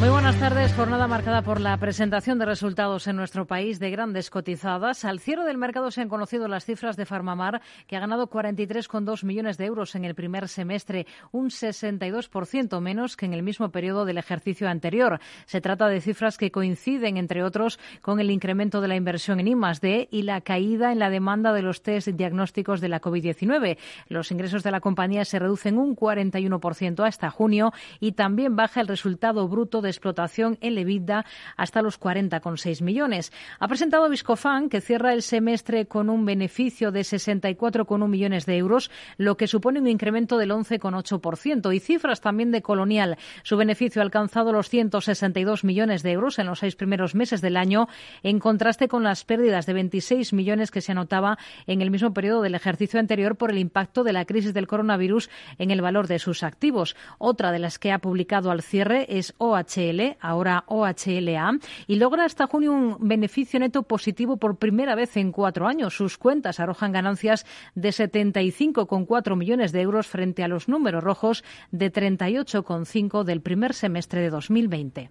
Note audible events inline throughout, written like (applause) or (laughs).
Muy buenas tardes. Jornada marcada por la presentación de resultados en nuestro país de grandes cotizadas. Al cierre del mercado se han conocido las cifras de Farmamar, que ha ganado 43,2 millones de euros en el primer semestre, un 62% menos que en el mismo periodo del ejercicio anterior. Se trata de cifras que coinciden, entre otros, con el incremento de la inversión en I+D y la caída en la demanda de los test diagnósticos de la COVID-19. Los ingresos de la compañía se reducen un 41% hasta junio y también baja el resultado bruto de explotación en Levida hasta los 40,6 millones. Ha presentado Viscofan, que cierra el semestre con un beneficio de 64,1 millones de euros, lo que supone un incremento del 11,8%. Y cifras también de Colonial. Su beneficio ha alcanzado los 162 millones de euros en los seis primeros meses del año, en contraste con las pérdidas de 26 millones que se anotaba en el mismo periodo del ejercicio anterior por el impacto de la crisis del coronavirus en el valor de sus activos. Otra de las que ha publicado al cierre es OH ahora OHLA, y logra hasta junio un beneficio neto positivo por primera vez en cuatro años. Sus cuentas arrojan ganancias de 75,4 millones de euros frente a los números rojos de 38,5 del primer semestre de 2020.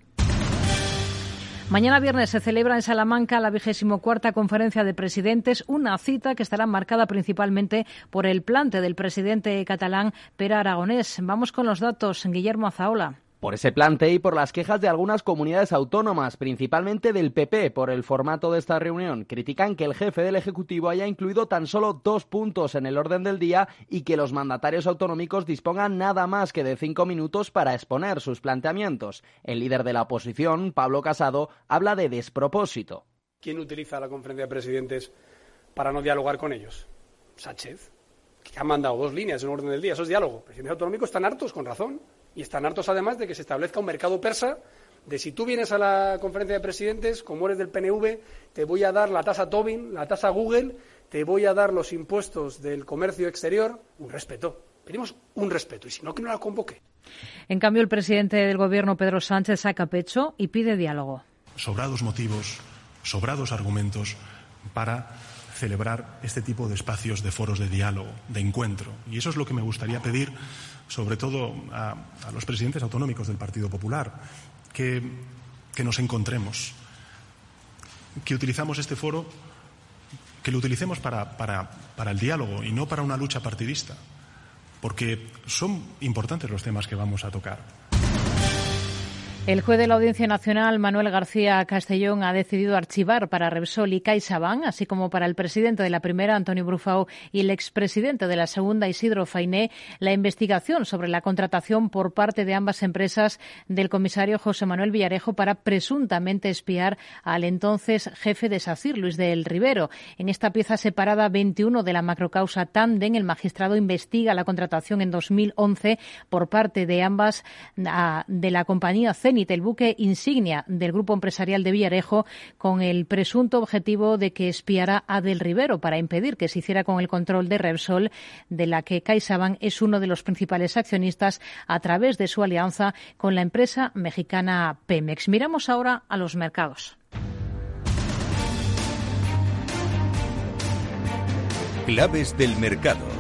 Mañana viernes se celebra en Salamanca la vigésimo cuarta conferencia de presidentes, una cita que estará marcada principalmente por el plante del presidente catalán Pere Aragonés. Vamos con los datos. Guillermo Azaola. Por ese plante y por las quejas de algunas comunidades autónomas, principalmente del PP, por el formato de esta reunión, critican que el jefe del Ejecutivo haya incluido tan solo dos puntos en el orden del día y que los mandatarios autonómicos dispongan nada más que de cinco minutos para exponer sus planteamientos. El líder de la oposición, Pablo Casado, habla de despropósito. ¿Quién utiliza la conferencia de presidentes para no dialogar con ellos? Sánchez, que ha mandado dos líneas en orden del día. Eso es diálogo. Presidentes autonómicos están hartos, con razón y están hartos además de que se establezca un mercado persa de si tú vienes a la conferencia de presidentes, como eres del PNV, te voy a dar la tasa Tobin, la tasa Google, te voy a dar los impuestos del comercio exterior, un respeto. Pedimos un respeto y si no, que no la convoque. En cambio, el presidente del Gobierno, Pedro Sánchez, saca pecho y pide diálogo. Sobrados motivos, sobrados argumentos para celebrar este tipo de espacios de foros de diálogo, de encuentro. Y eso es lo que me gustaría pedir sobre todo a, los presidentes autonómicos del Partido Popular, que, nos encontremos, que utilizamos este foro, que lo utilicemos para, para el diálogo y no para una lucha partidista, porque son importantes los temas que vamos a tocar. El juez de la Audiencia Nacional, Manuel García Castellón, ha decidido archivar para Repsol y CaixaBank, así como para el presidente de la primera, Antonio Brufao, y el expresidente de la segunda, Isidro Fainé, la investigación sobre la contratación por parte de ambas empresas del comisario José Manuel Villarejo para presuntamente espiar al entonces jefe de SACIR, Luis del Rivero. En esta pieza separada 21 de la macrocausa Tanden, el magistrado investiga la contratación en 2011 por parte de ambas de la compañía CENI el buque insignia del grupo empresarial de Villarejo, con el presunto objetivo de que espiara a Del Rivero para impedir que se hiciera con el control de Repsol, de la que CaixaBank es uno de los principales accionistas a través de su alianza con la empresa mexicana Pemex. Miramos ahora a los mercados. Claves del mercado.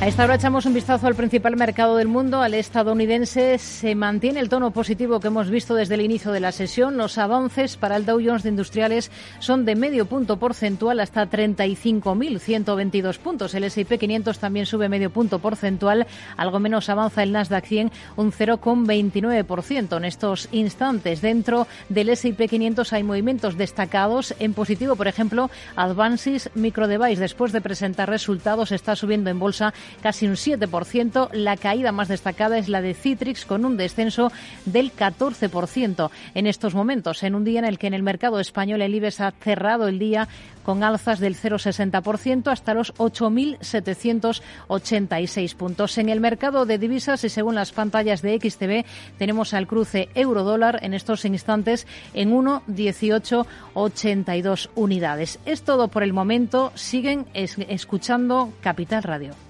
A esta hora echamos un vistazo al principal mercado del mundo, al estadounidense. Se mantiene el tono positivo que hemos visto desde el inicio de la sesión. Los avances para el Dow Jones de Industriales son de medio punto porcentual hasta 35.122 puntos. El S&P 500 también sube medio punto porcentual. Algo menos avanza el Nasdaq 100, un 0,29% en estos instantes. Dentro del S&P 500 hay movimientos destacados en positivo. Por ejemplo, Advances Microdevice, después de presentar resultados, está subiendo en bolsa casi un 7%. La caída más destacada es la de Citrix, con un descenso del 14% en estos momentos, en un día en el que en el mercado español el IBEX ha cerrado el día con alzas del 0,60% hasta los 8.786 puntos. En el mercado de divisas y según las pantallas de XTV tenemos al cruce euro-dólar en estos instantes en 1,1882 unidades. Es todo por el momento. Siguen escuchando Capital Radio.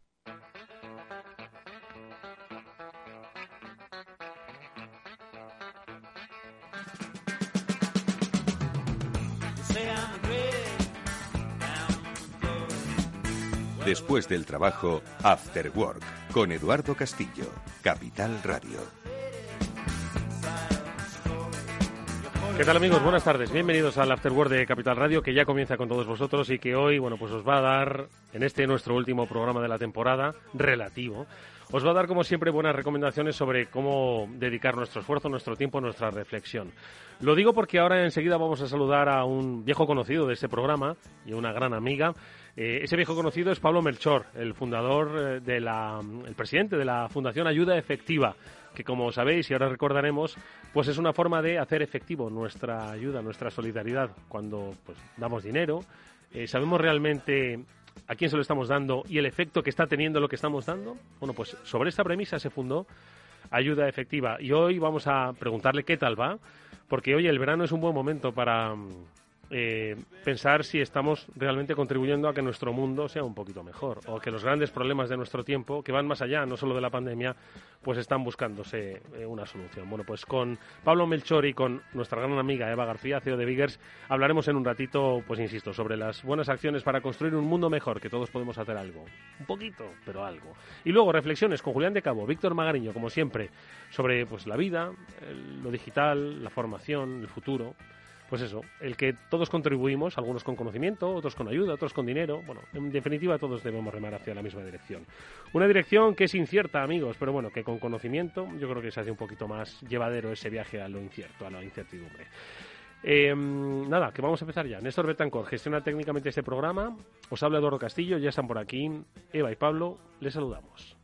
Después del trabajo, After Work, con Eduardo Castillo, Capital Radio. ¿Qué tal amigos? Buenas tardes. Bienvenidos al After Work de Capital Radio, que ya comienza con todos vosotros y que hoy, bueno, pues os va a dar, en este nuestro último programa de la temporada, relativo, os va a dar, como siempre, buenas recomendaciones sobre cómo dedicar nuestro esfuerzo, nuestro tiempo, nuestra reflexión. Lo digo porque ahora enseguida vamos a saludar a un viejo conocido de este programa y una gran amiga. Eh, ese viejo conocido es Pablo Melchor, el fundador eh, de la, el presidente de la Fundación Ayuda Efectiva, que como sabéis y ahora recordaremos, pues es una forma de hacer efectivo nuestra ayuda, nuestra solidaridad cuando pues damos dinero. Eh, sabemos realmente a quién se lo estamos dando y el efecto que está teniendo lo que estamos dando. Bueno, pues sobre esta premisa se fundó Ayuda Efectiva y hoy vamos a preguntarle qué tal va, porque hoy el verano es un buen momento para eh, pensar si estamos realmente contribuyendo a que nuestro mundo sea un poquito mejor o que los grandes problemas de nuestro tiempo, que van más allá, no solo de la pandemia, pues están buscándose eh, una solución. Bueno, pues con Pablo Melchor y con nuestra gran amiga Eva García, CEO de Biggers, hablaremos en un ratito, pues insisto, sobre las buenas acciones para construir un mundo mejor, que todos podemos hacer algo. Un poquito, pero algo. Y luego reflexiones con Julián de Cabo, Víctor Magariño, como siempre, sobre pues la vida, lo digital, la formación, el futuro pues eso, el que todos contribuimos, algunos con conocimiento, otros con ayuda, otros con dinero. Bueno, en definitiva todos debemos remar hacia la misma dirección. Una dirección que es incierta, amigos, pero bueno, que con conocimiento yo creo que se hace un poquito más llevadero ese viaje a lo incierto, a la incertidumbre. Em, nada, que vamos a empezar ya. Néstor Betancor gestiona técnicamente este programa. Os habla Eduardo Castillo, ya están por aquí. Eva y Pablo, les saludamos.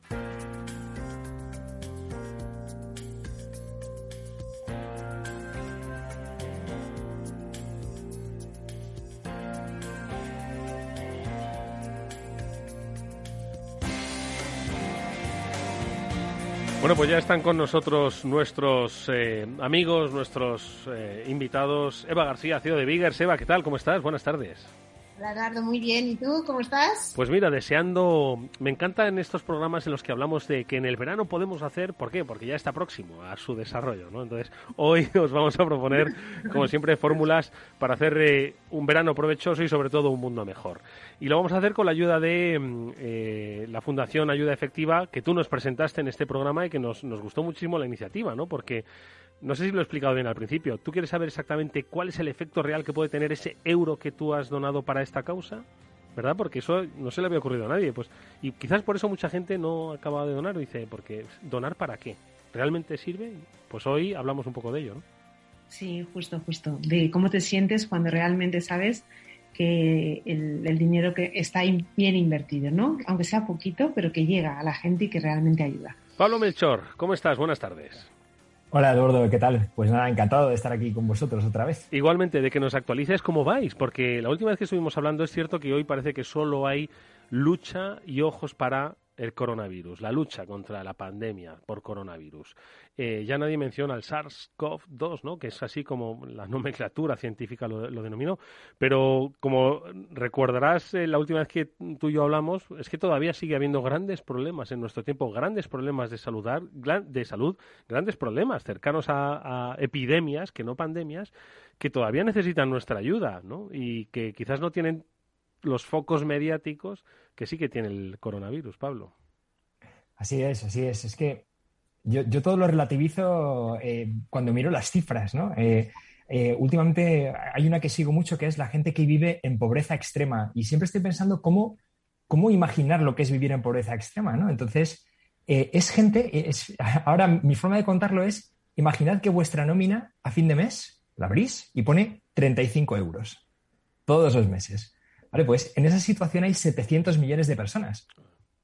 Bueno, pues ya están con nosotros nuestros eh, amigos, nuestros eh, invitados. Eva García, CEO de Biggers. Eva, ¿qué tal? ¿Cómo estás? Buenas tardes. Hola Eduardo, muy bien. ¿Y tú cómo estás? Pues mira, deseando. Me encanta en estos programas en los que hablamos de que en el verano podemos hacer. ¿Por qué? Porque ya está próximo a su desarrollo, ¿no? Entonces, hoy (laughs) os vamos a proponer, como siempre, fórmulas para hacer eh, un verano provechoso y sobre todo un mundo mejor. Y lo vamos a hacer con la ayuda de mm, eh, la Fundación Ayuda Efectiva, que tú nos presentaste en este programa y que nos gustó muchísimo la iniciativa, ¿no? Porque no sé si lo he explicado bien al principio. ¿Tú quieres saber exactamente cuál es el efecto real que puede tener ese euro que tú has donado para esta causa? ¿Verdad? Porque eso no se le había ocurrido a nadie. Pues, y quizás por eso mucha gente no acaba de donar. Dice, porque ¿donar para qué? ¿Realmente sirve? Pues hoy hablamos un poco de ello, ¿no? Sí, justo, justo. De cómo te sientes cuando realmente sabes que el, el, dinero que está bien invertido, ¿no? Aunque sea poquito, pero que llega a la gente y que realmente ayuda. Pablo Melchor, ¿cómo estás? Buenas tardes. Hola Eduardo, ¿qué tal? Pues nada, encantado de estar aquí con vosotros otra vez. Igualmente, de que nos actualices cómo vais, porque la última vez que estuvimos hablando es cierto que hoy parece que solo hay lucha y ojos para el coronavirus, la lucha contra la pandemia por coronavirus. Eh, ya nadie menciona el SARS-CoV-2, ¿no? que es así como la nomenclatura científica lo, denominó, pero como recordarás eh, la última vez que tú y yo hablamos, es que todavía sigue habiendo grandes problemas en nuestro tiempo, grandes problemas de, saludar, de salud, grandes problemas cercanos a, a epidemias, que no pandemias, que todavía necesitan nuestra ayuda ¿no? y que quizás no tienen los focos mediáticos que sí que tiene el coronavirus, Pablo. Así es, así es. Es que yo, todo lo relativizo eh, cuando miro las cifras, ¿no? Eh, eh, últimamente hay una que sigo mucho que es la gente que vive en pobreza extrema y siempre estoy pensando cómo, cómo imaginar lo que es vivir en pobreza extrema, ¿no? Entonces, es gente, es, ahora mi forma de contarlo es, imaginad que vuestra nómina a fin de mes la abrís y pone 35 euros todos los meses. Pues en esa situación hay 700 millones de personas.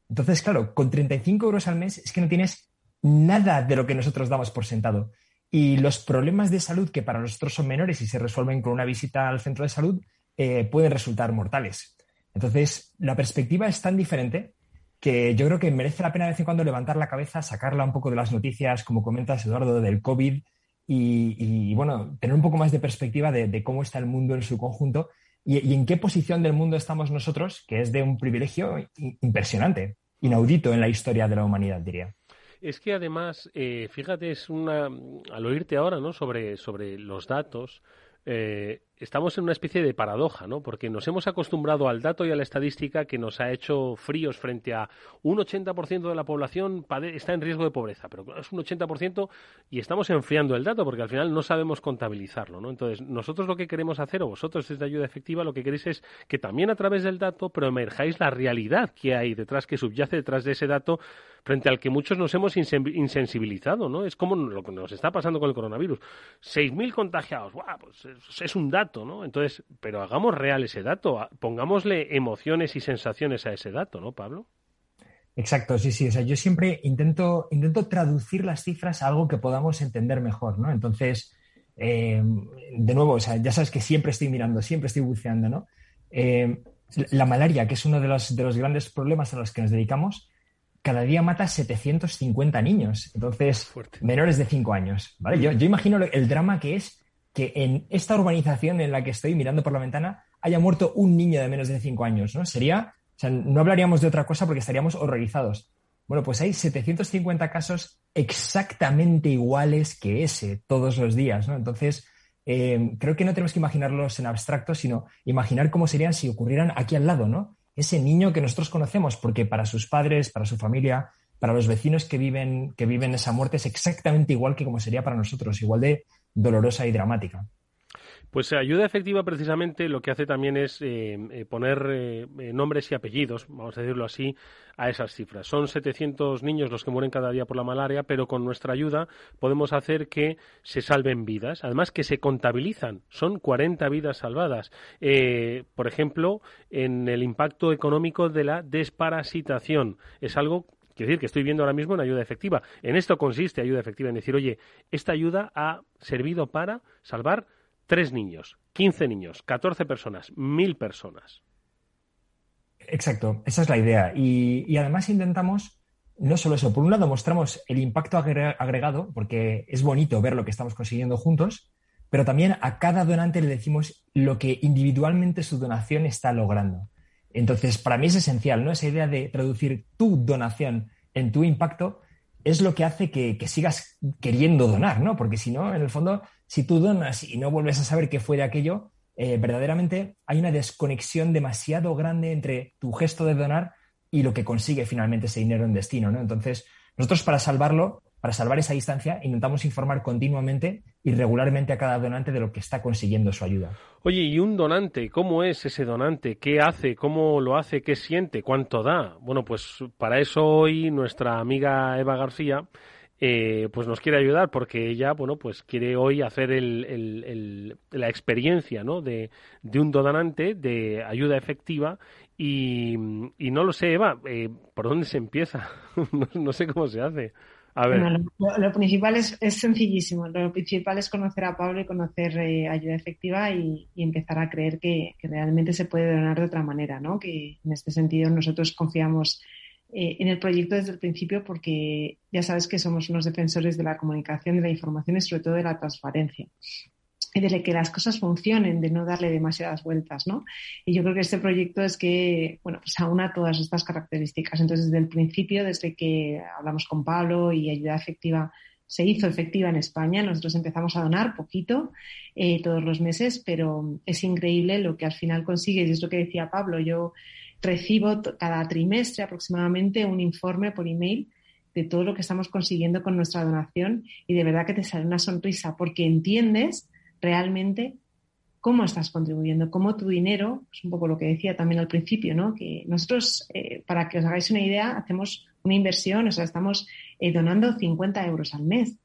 Entonces, claro, con 35 euros al mes es que no tienes nada de lo que nosotros damos por sentado. Y los problemas de salud que para nosotros son menores y se resuelven con una visita al centro de salud eh, pueden resultar mortales. Entonces, la perspectiva es tan diferente que yo creo que merece la pena de vez en cuando levantar la cabeza, sacarla un poco de las noticias, como comentas, Eduardo, del COVID y, bueno, tener un poco más de perspectiva de, cómo está el mundo en su conjunto y, en qué posición del mundo estamos nosotros, que es de un privilegio impresionante, inaudito en la historia de la humanidad, diría. Es que además, eh, fíjate, es una al oírte ahora, ¿no? Sobre sobre los datos, eh, estamos en una especie de paradoja, ¿no? Porque nos hemos acostumbrado al dato y a la estadística que nos ha hecho fríos frente a un 80% de la población está en riesgo de pobreza, pero es un 80% y estamos enfriando el dato porque al final no sabemos contabilizarlo, ¿no? Entonces, nosotros lo que queremos hacer, o vosotros desde Ayuda Efectiva, lo que queréis es que también a través del dato emerjáis la realidad que hay detrás, que subyace detrás de ese dato frente al que muchos nos hemos insensibilizado, ¿no? Es como lo que nos está pasando con el coronavirus. 6.000 contagiados, ¡guau! Pues es, un dato, ¿no? Entonces, pero hagamos real ese dato, pongámosle emociones y sensaciones a ese dato, ¿no, Pablo? Exacto, sí, sí. O sea, yo siempre intento, intento traducir las cifras a algo que podamos entender mejor, ¿no? Entonces, eh, de nuevo, o sea, ya sabes que siempre estoy mirando, siempre estoy buceando, ¿no? Eh, la malaria, que es uno de los, de los grandes problemas a los que nos dedicamos, cada día mata 750 niños, entonces menores de 5 años. ¿vale? Yo, imagino el drama que es que en esta urbanización en la que estoy mirando por la ventana haya muerto un niño de menos de 5 años, ¿no? Sería, o sea, no hablaríamos de otra cosa porque estaríamos horrorizados. Bueno, pues hay 750 casos exactamente iguales que ese todos los días, ¿no? Entonces, eh, creo que no tenemos que imaginarlos en abstracto, sino imaginar cómo serían si ocurrieran aquí al lado, ¿no? Ese niño que nosotros conocemos, porque para sus padres, para su familia, para los vecinos que viven, que viven esa muerte es exactamente igual que como sería para nosotros, igual de dolorosa y dramática. Pues ayuda efectiva precisamente lo que hace también es eh, eh, poner eh, nombres y apellidos, vamos a decirlo así, a esas cifras. Son 700 niños los que mueren cada día por la malaria, pero con nuestra ayuda podemos hacer que se salven vidas, además que se contabilizan. Son 40 vidas salvadas. por ejemplo, en el impacto económico de la desparasitación. Es algo Quiero decir que estoy viendo ahora mismo una ayuda efectiva. En esto consiste ayuda efectiva, en decir, oye, esta ayuda ha servido para salvar tres niños, quince niños, catorce personas, mil personas. Exacto, esa es la idea. Y, además intentamos, no solo eso, por un lado mostramos el impacto agregado, porque es bonito ver lo que estamos consiguiendo juntos, pero también a cada donante le decimos lo que individualmente su donación está logrando. Entonces, para mí es esencial, ¿no? Esa idea de traducir tu donación en tu impacto es lo que hace que, que sigas queriendo donar, ¿no? Porque si no, en el fondo, si tú donas y no vuelves a saber qué fue de aquello, eh, verdaderamente hay una desconexión demasiado grande entre tu gesto de donar y lo que consigue finalmente ese dinero en destino. ¿no? Entonces, nosotros para salvarlo, para salvar esa distancia, intentamos informar continuamente y regularmente a cada donante de lo que está consiguiendo su ayuda. Oye, ¿y un donante? ¿Cómo es ese donante? ¿Qué hace? ¿Cómo lo hace? ¿Qué siente? ¿Cuánto da? Bueno, pues para eso hoy nuestra amiga Eva García eh, pues nos quiere ayudar porque ella, bueno, pues quiere hoy hacer la experiencia, ¿no? De, un donante de ayuda efectiva y, no lo sé, Eva, eh, ¿por dónde se empieza? (laughs) no, sé cómo se hace. A ver. lo, principal es, sencillísimo. Lo principal es conocer a Pablo y conocer eh, ayuda efectiva y, empezar a creer que, que, realmente se puede donar de otra manera, ¿no? Que en este sentido nosotros confiamos eh, en el proyecto desde el principio porque ya sabes que somos unos defensores de la comunicación, de la información y sobre todo de la transparencia y de que las cosas funcionen, de no darle demasiadas vueltas, ¿no? Y yo creo que este proyecto es que, bueno, pues aúna todas estas características. Entonces, desde el principio, desde que hablamos con Pablo y Ayuda Efectiva se hizo efectiva en España, nosotros empezamos a donar poquito eh, todos los meses, pero es increíble lo que al final consigues. Y es lo que decía Pablo. Yo recibo cada trimestre aproximadamente un informe por email de todo lo que estamos consiguiendo con nuestra donación y de verdad que te sale una sonrisa porque entiendes realmente cómo estás contribuyendo, cómo tu dinero, es un poco lo que decía también al principio, ¿no? Que nosotros, eh, para que os hagáis una idea, hacemos una inversión, o sea, estamos eh, donando 50 euros al mes.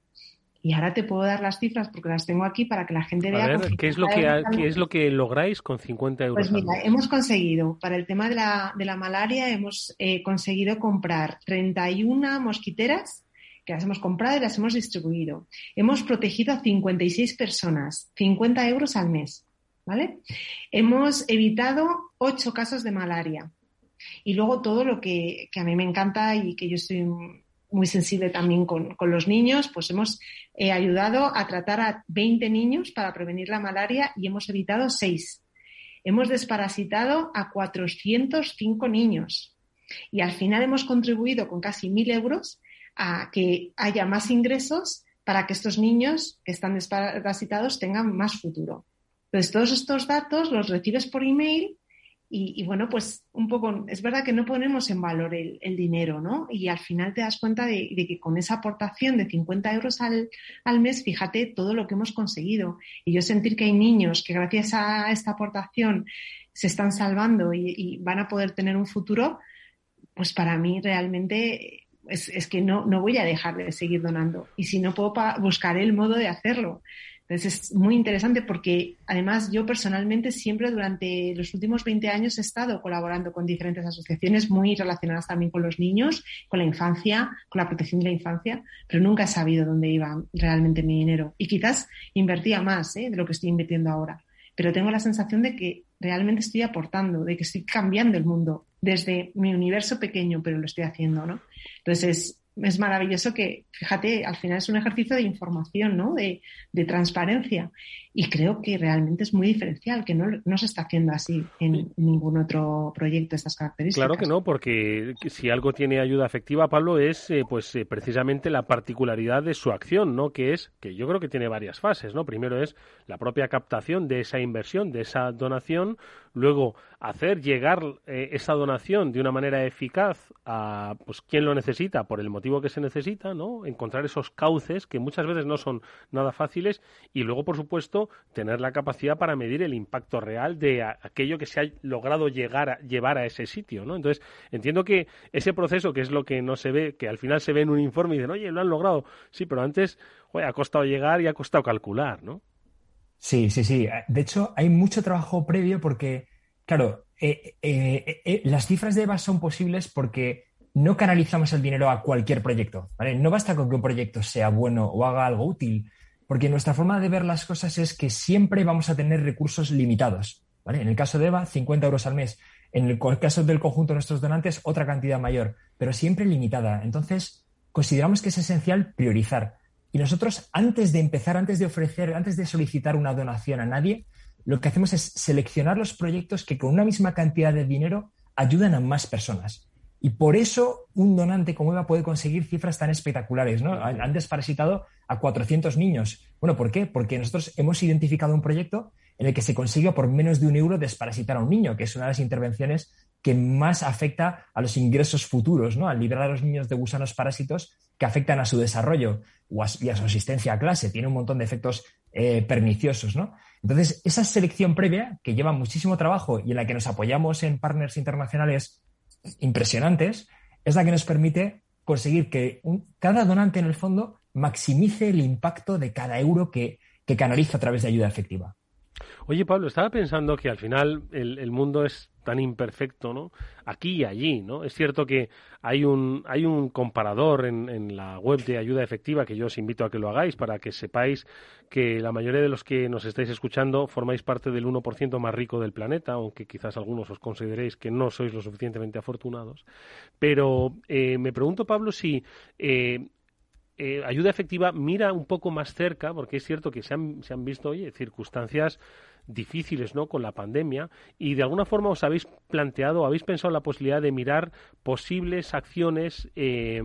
Y ahora te puedo dar las cifras porque las tengo aquí para que la gente vea. A ver, ¿qué es, lo que, ¿qué es lo que lográis con 50 euros? Pues mira, hemos conseguido, para el tema de la, de la malaria, hemos eh, conseguido comprar 31 mosquiteras que las hemos comprado y las hemos distribuido. Hemos protegido a 56 personas, 50 euros al mes. ¿Vale? Hemos evitado 8 casos de malaria. Y luego todo lo que, que a mí me encanta y que yo estoy muy sensible también con, los niños, pues hemos eh, ayudado a tratar a 20 niños para prevenir la malaria y hemos evitado 6. Hemos desparasitado a 405 niños y al final hemos contribuido con casi 1.000 euros a que haya más ingresos para que estos niños que están desparasitados tengan más futuro. Entonces, todos estos datos los recibes por email y, bueno, pues un poco, es verdad que no ponemos en valor el, dinero, ¿no? Y al final te das cuenta de, que con esa aportación de 50 euros al, mes, fíjate todo lo que hemos conseguido. Y yo sentir que hay niños que gracias a esta aportación se están salvando y, van a poder tener un futuro, pues para mí realmente es, que no, no voy a dejar de seguir donando. Y si no puedo, buscaré el modo de hacerlo. Entonces es muy interesante porque además yo personalmente siempre durante los últimos 20 años he estado colaborando con diferentes asociaciones muy relacionadas también con los niños, con la infancia, con la protección de la infancia, pero nunca he sabido dónde iba realmente mi dinero. Y quizás invertía más ¿eh? de lo que estoy invirtiendo ahora. Pero tengo la sensación de que realmente estoy aportando, de que estoy cambiando el mundo desde mi universo pequeño, pero lo estoy haciendo, ¿no? Entonces es maravilloso que, fíjate, al final es un ejercicio de información, ¿no? De, transparencia. Y creo que realmente es muy diferencial, que no, se está haciendo así en ningún otro proyecto de estas características. Claro que no, porque si algo tiene ayuda efectiva, Pablo, es eh, pues eh, precisamente la particularidad de su acción, ¿no? Que es, que yo creo que tiene varias fases, ¿no? Primero es la propia captación de esa inversión, de esa donación, luego hacer llegar eh, esa donación de una manera eficaz a pues quien lo necesita por el motivo que se necesita, ¿no? Encontrar esos cauces que muchas veces no son nada fáciles y luego, por supuesto, tener la capacidad para medir el impacto real de aquello que se ha logrado llegar a, llevar a ese sitio, ¿no? Entonces, entiendo que ese proceso, que es lo que no se ve, que al final se ve en un informe y dicen, oye, lo han logrado. Sí, pero antes, ha costado llegar y ha costado calcular, ¿no? Sí, sí, sí. De hecho, hay mucho trabajo previo porque, claro, eh, eh, eh, las cifras de EVA son posibles porque no canalizamos el dinero a cualquier proyecto. No basta con que un proyecto sea bueno o haga algo útil, porque nuestra forma de ver las cosas es que siempre vamos a tener recursos limitados. En el caso de EVA, 50 euros al mes. En el caso del conjunto de nuestros donantes, otra cantidad mayor, pero siempre limitada. Entonces, consideramos que es esencial priorizar. Y nosotros, antes de empezar, antes de ofrecer, antes de solicitar una donación a nadie, lo que hacemos es seleccionar los proyectos que con una misma cantidad de dinero ayudan a más personas. Y por eso un donante como Eva puede conseguir cifras tan espectaculares. ¿no? Han desparasitado a 400 niños. Bueno, ¿por qué? Porque nosotros hemos identificado un proyecto en el que se consigue por menos de un euro desparasitar a un niño, que es una de las intervenciones que más afecta a los ingresos futuros, ¿no? al liberar a los niños de gusanos parásitos que afectan a su desarrollo y a su asistencia a clase. Tiene un montón de efectos eh, perniciosos. ¿no? Entonces, esa selección previa, que lleva muchísimo trabajo y en la que nos apoyamos en partners internacionales impresionantes, es la que nos permite conseguir que cada donante en el fondo maximice el impacto de cada euro que canaliza a través de ayuda efectiva. Oye, Pablo, estaba pensando que al final el, mundo es tan imperfecto, ¿no? Aquí y allí, ¿no? Es cierto que hay un, hay un comparador en, en, la web de ayuda efectiva que yo os invito a que lo hagáis para que sepáis que la mayoría de los que nos estáis escuchando formáis parte del 1% más rico del planeta, aunque quizás algunos os consideréis que no sois lo suficientemente afortunados. Pero eh, me pregunto, Pablo, si eh, eh, ayuda efectiva mira un poco más cerca, porque es cierto que se han, se han visto oye, circunstancias difíciles ¿no? con la pandemia y de alguna forma os habéis planteado, habéis pensado la posibilidad de mirar posibles acciones eh,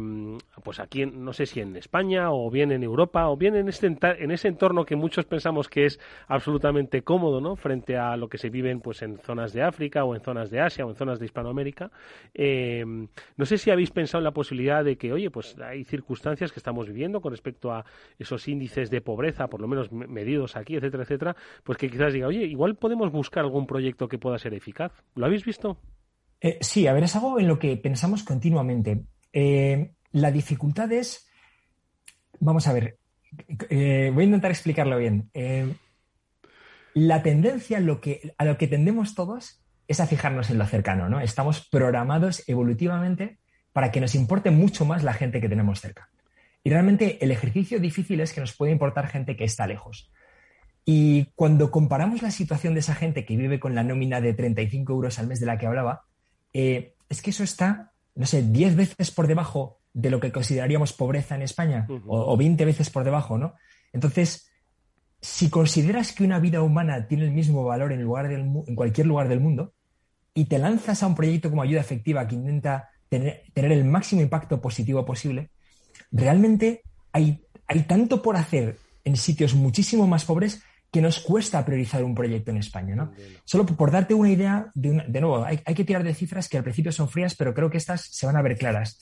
pues aquí, no sé si en España o bien en Europa o bien en, este, en ese entorno que muchos pensamos que es absolutamente cómodo ¿no? frente a lo que se vive pues, en zonas de África o en zonas de Asia o en zonas de Hispanoamérica. Eh, no sé si habéis pensado en la posibilidad de que, oye, pues hay circunstancias que estamos viviendo con respecto a esos índices de pobreza, por lo menos medidos aquí, etcétera, etcétera, pues que quizás diga, oye, igual podemos buscar algún proyecto que pueda ser eficaz. ¿Lo habéis visto? Eh, sí, a ver, es algo en lo que pensamos continuamente. Eh, la dificultad es, vamos a ver, eh, voy a intentar explicarlo bien. La tendencia a lo que tendemos todos es a fijarnos en lo cercano, ¿no? Estamos programados evolutivamente para que nos importe mucho más la gente que tenemos cerca. Y realmente el ejercicio difícil es que nos puede importar gente que está lejos. Y cuando comparamos la situación de esa gente que vive con la nómina de 35 euros al mes de la que hablaba, eh, es que eso está, no sé, 10 veces por debajo de lo que consideraríamos pobreza en España, o, o, 20 veces por debajo, ¿no? Entonces, si consideras que una vida humana tiene el mismo valor en, lugar del, en cualquier lugar del mundo y te lanzas a un proyecto como ayuda efectiva que intenta tener, el máximo impacto positivo posible, realmente hay, hay tanto por hacer en sitios muchísimo más pobres que nos cuesta priorizar un proyecto en España. ¿no? Solo por darte una idea, de, de nuevo, hay, hay, que tirar de cifras que al principio son frías, pero creo que estas se van a ver claras.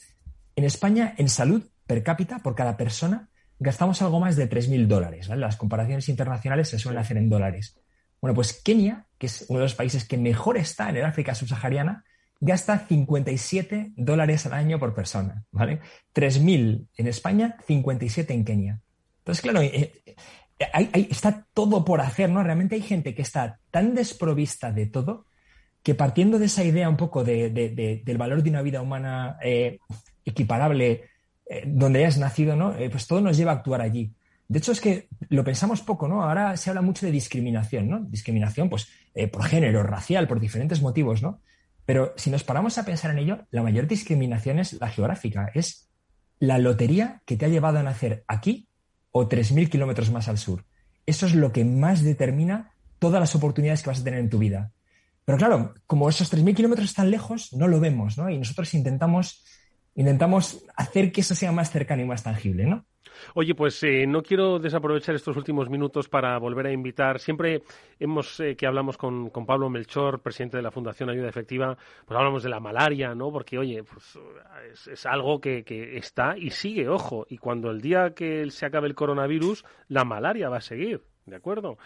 En España, en salud per cápita, por cada persona, gastamos algo más de 3.000 dólares. Las comparaciones internacionales se suelen hacer en dólares. Bueno, pues Kenia, que es uno de los países que mejor está en el África subsahariana, gasta 57 dólares al año por persona, ¿vale? 3.000 en España, 57 en Kenia. Entonces, claro, eh, eh, está todo por hacer, ¿no? Realmente hay gente que está tan desprovista de todo que partiendo de esa idea un poco del valor de una vida humana eh, equiparable eh, donde hayas nacido, ¿no? Eh, pues todo nos lleva a actuar allí. De hecho, es que lo pensamos poco, ¿no? Ahora se habla mucho de discriminación, ¿no? Discriminación, pues, por género, racial, por diferentes motivos, ¿no? Pero si nos paramos a pensar en ello, la mayor discriminación es la geográfica, es la lotería que te ha llevado a nacer aquí o 3.000 kilómetros más al sur. Eso es lo que más determina todas las oportunidades que vas a tener en tu vida. Pero claro, como esos 3.000 kilómetros están lejos, no lo vemos, ¿no? Y nosotros intentamos intentamos hacer que eso sea más cercano y más tangible, ¿no? Oye, pues eh, no quiero desaprovechar estos últimos minutos para volver a invitar. Siempre hemos eh, que hablamos con, Pablo Melchor, presidente de la Fundación Ayuda Efectiva, pues hablamos de la malaria, ¿no? Porque, oye, pues es, algo que, que, está y sigue, ojo. Y cuando el día que se acabe el coronavirus, la malaria va a seguir, ¿de acuerdo?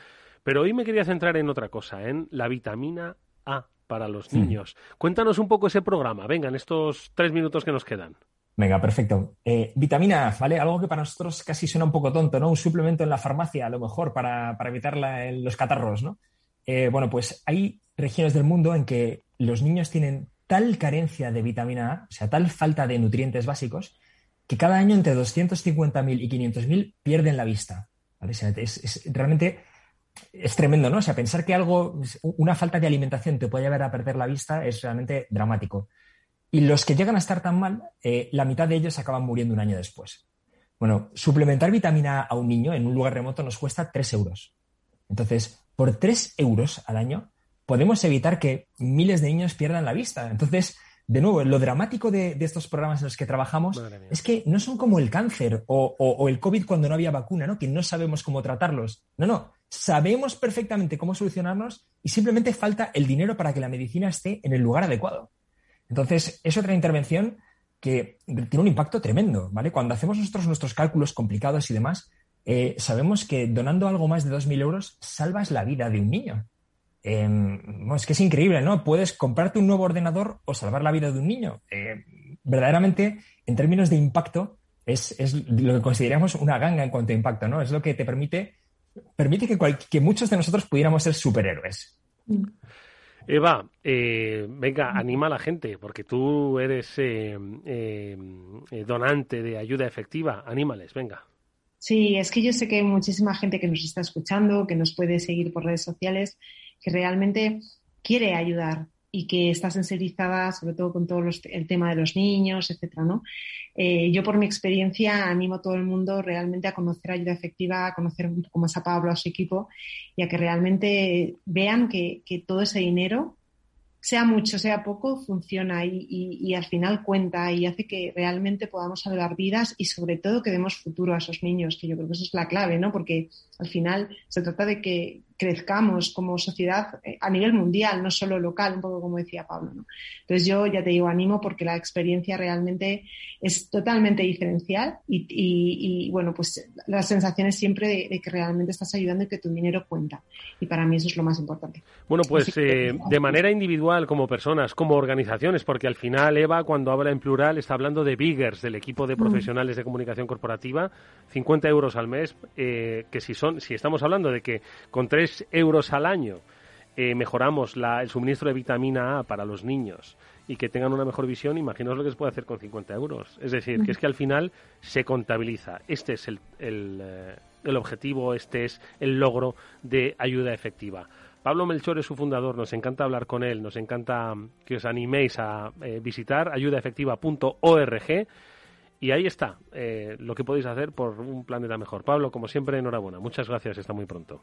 Pero hoy me quería centrar en otra cosa, en la vitamina A para los niños. Cuéntanos un poco ese programa, venga, en estos tres minutos que nos quedan. Venga, perfecto. Eh, vitamina A, ¿vale? Algo que para nosotros casi suena un poco tonto, ¿no? Un suplemento en la farmacia, a lo mejor, para, evitar los catarros, ¿no? Eh, bueno, pues hay regiones del mundo en que los niños tienen tal carencia de vitamina A, o sea, tal falta de nutrientes básicos, que cada año entre 250.000 y 500.000 pierden la vista. ¿vale? O sea, es, realmente es tremendo, ¿no? O sea, pensar que algo, una falta de alimentación te puede llevar a perder la vista es realmente dramático. Y los que llegan a estar tan mal, eh, la mitad de ellos acaban muriendo un año después. Bueno, suplementar vitamina A a un niño en un lugar remoto nos cuesta 3 euros. Entonces, por 3 euros al año, podemos evitar que miles de niños pierdan la vista. Entonces, de nuevo, lo dramático de, estos programas en los que trabajamos es que no son como el cáncer o, o, el COVID cuando no había vacuna, ¿no? Que no sabemos cómo tratarlos. No, no sabemos perfectamente cómo solucionarnos y simplemente falta el dinero para que la medicina esté en el lugar adecuado. Entonces, es otra intervención que tiene un impacto tremendo, ¿vale? Cuando hacemos nosotros nuestros cálculos complicados y demás, eh, sabemos que donando algo más de 2.000 euros salvas la vida de un niño. Em, es que es increíble, ¿no? Puedes comprarte un nuevo ordenador o salvar la vida de un niño. Eh, verdaderamente, en términos de impacto, es, lo que consideramos una ganga en cuanto a impacto, ¿no? Es lo que te permite permite que, muchos de nosotros pudiéramos ser superhéroes. Eva, eh, venga, anima a la gente, porque tú eres eh, eh, donante de ayuda efectiva. Anímales, venga. Sí, es que yo sé que hay muchísima gente que nos está escuchando, que nos puede seguir por redes sociales, que realmente quiere ayudar y que está sensibilizada sobre todo con todo el tema de los niños, etcétera, ¿no? Eh, yo por mi experiencia animo a todo el mundo realmente a conocer ayuda efectiva, a conocer un poco más a Pablo, a su equipo y a que realmente vean que, todo ese dinero, sea mucho, sea poco, funciona y, al final cuenta y hace que realmente podamos salvar vidas y sobre todo que demos futuro a esos niños, que yo creo que eso es la clave, ¿no? Porque al final se trata de que crezcamos como sociedad eh, a nivel mundial, no solo local, un poco como decía Pablo. ¿no? Entonces yo ya te digo, animo porque la experiencia realmente es totalmente diferencial y, bueno, pues la sensación es siempre de, que realmente estás ayudando y que tu dinero cuenta. Y para mí eso es lo más importante. Bueno, pues eh, de manera individual, como personas, como organizaciones, porque al final Eva, cuando habla en plural, está hablando de Biggers, del equipo de mm. profesionales de comunicación corporativa, 50 euros al mes, eh, que si son, si estamos hablando de que con 3 euros al año eh, mejoramos el suministro de vitamina A para los niños y que tengan una mejor visión, imaginaos lo que se puede hacer con 50 euros. Es decir, que es que al final se contabiliza. Este es el, eh, el, objetivo, este es el logro de ayuda efectiva. Pablo Melchor es su fundador, nos encanta hablar con él, nos encanta que os animéis a eh, visitar ayudaefectiva.org y ahí está lo que podéis hacer por un planeta mejor. Pablo, como siempre, enhorabuena. Muchas gracias, hasta muy pronto.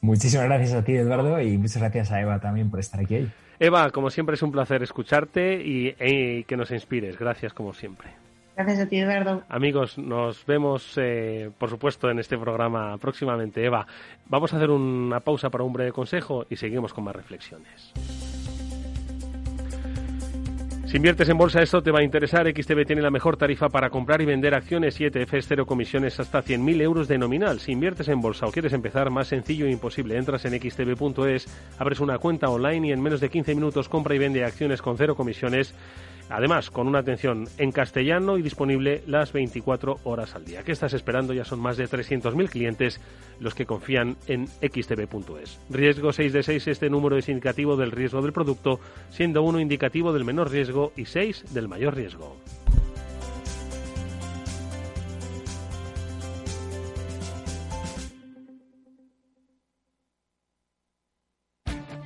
Muchísimas gracias a ti, Eduardo, y muchas gracias a Eva también por estar aquí. Eva, como siempre es un placer escucharte y, que nos inspires. Gracias como siempre. Gracias a ti, Eduardo. Amigos, nos vemos, eh, por supuesto, en este programa próximamente. Eva, vamos a hacer una pausa para un breve consejo y seguimos con más reflexiones. Si inviertes en bolsa, esto te va a interesar. XTB tiene la mejor tarifa para comprar y vender acciones y ETFs, cero comisiones hasta 100.000 euros de nominal. Si inviertes en bolsa o quieres empezar, más sencillo e imposible. Entras en xtb.es, abres una cuenta online y en menos de 15 minutos compra y vende acciones con cero comisiones Además, con una atención en castellano y disponible las 24 horas al día. ¿Qué estás esperando? Ya son más de 300.000 clientes los que confían en xtb.es. Riesgo 6 de 6, este número es indicativo del riesgo del producto, siendo 1 indicativo del menor riesgo y 6 del mayor riesgo.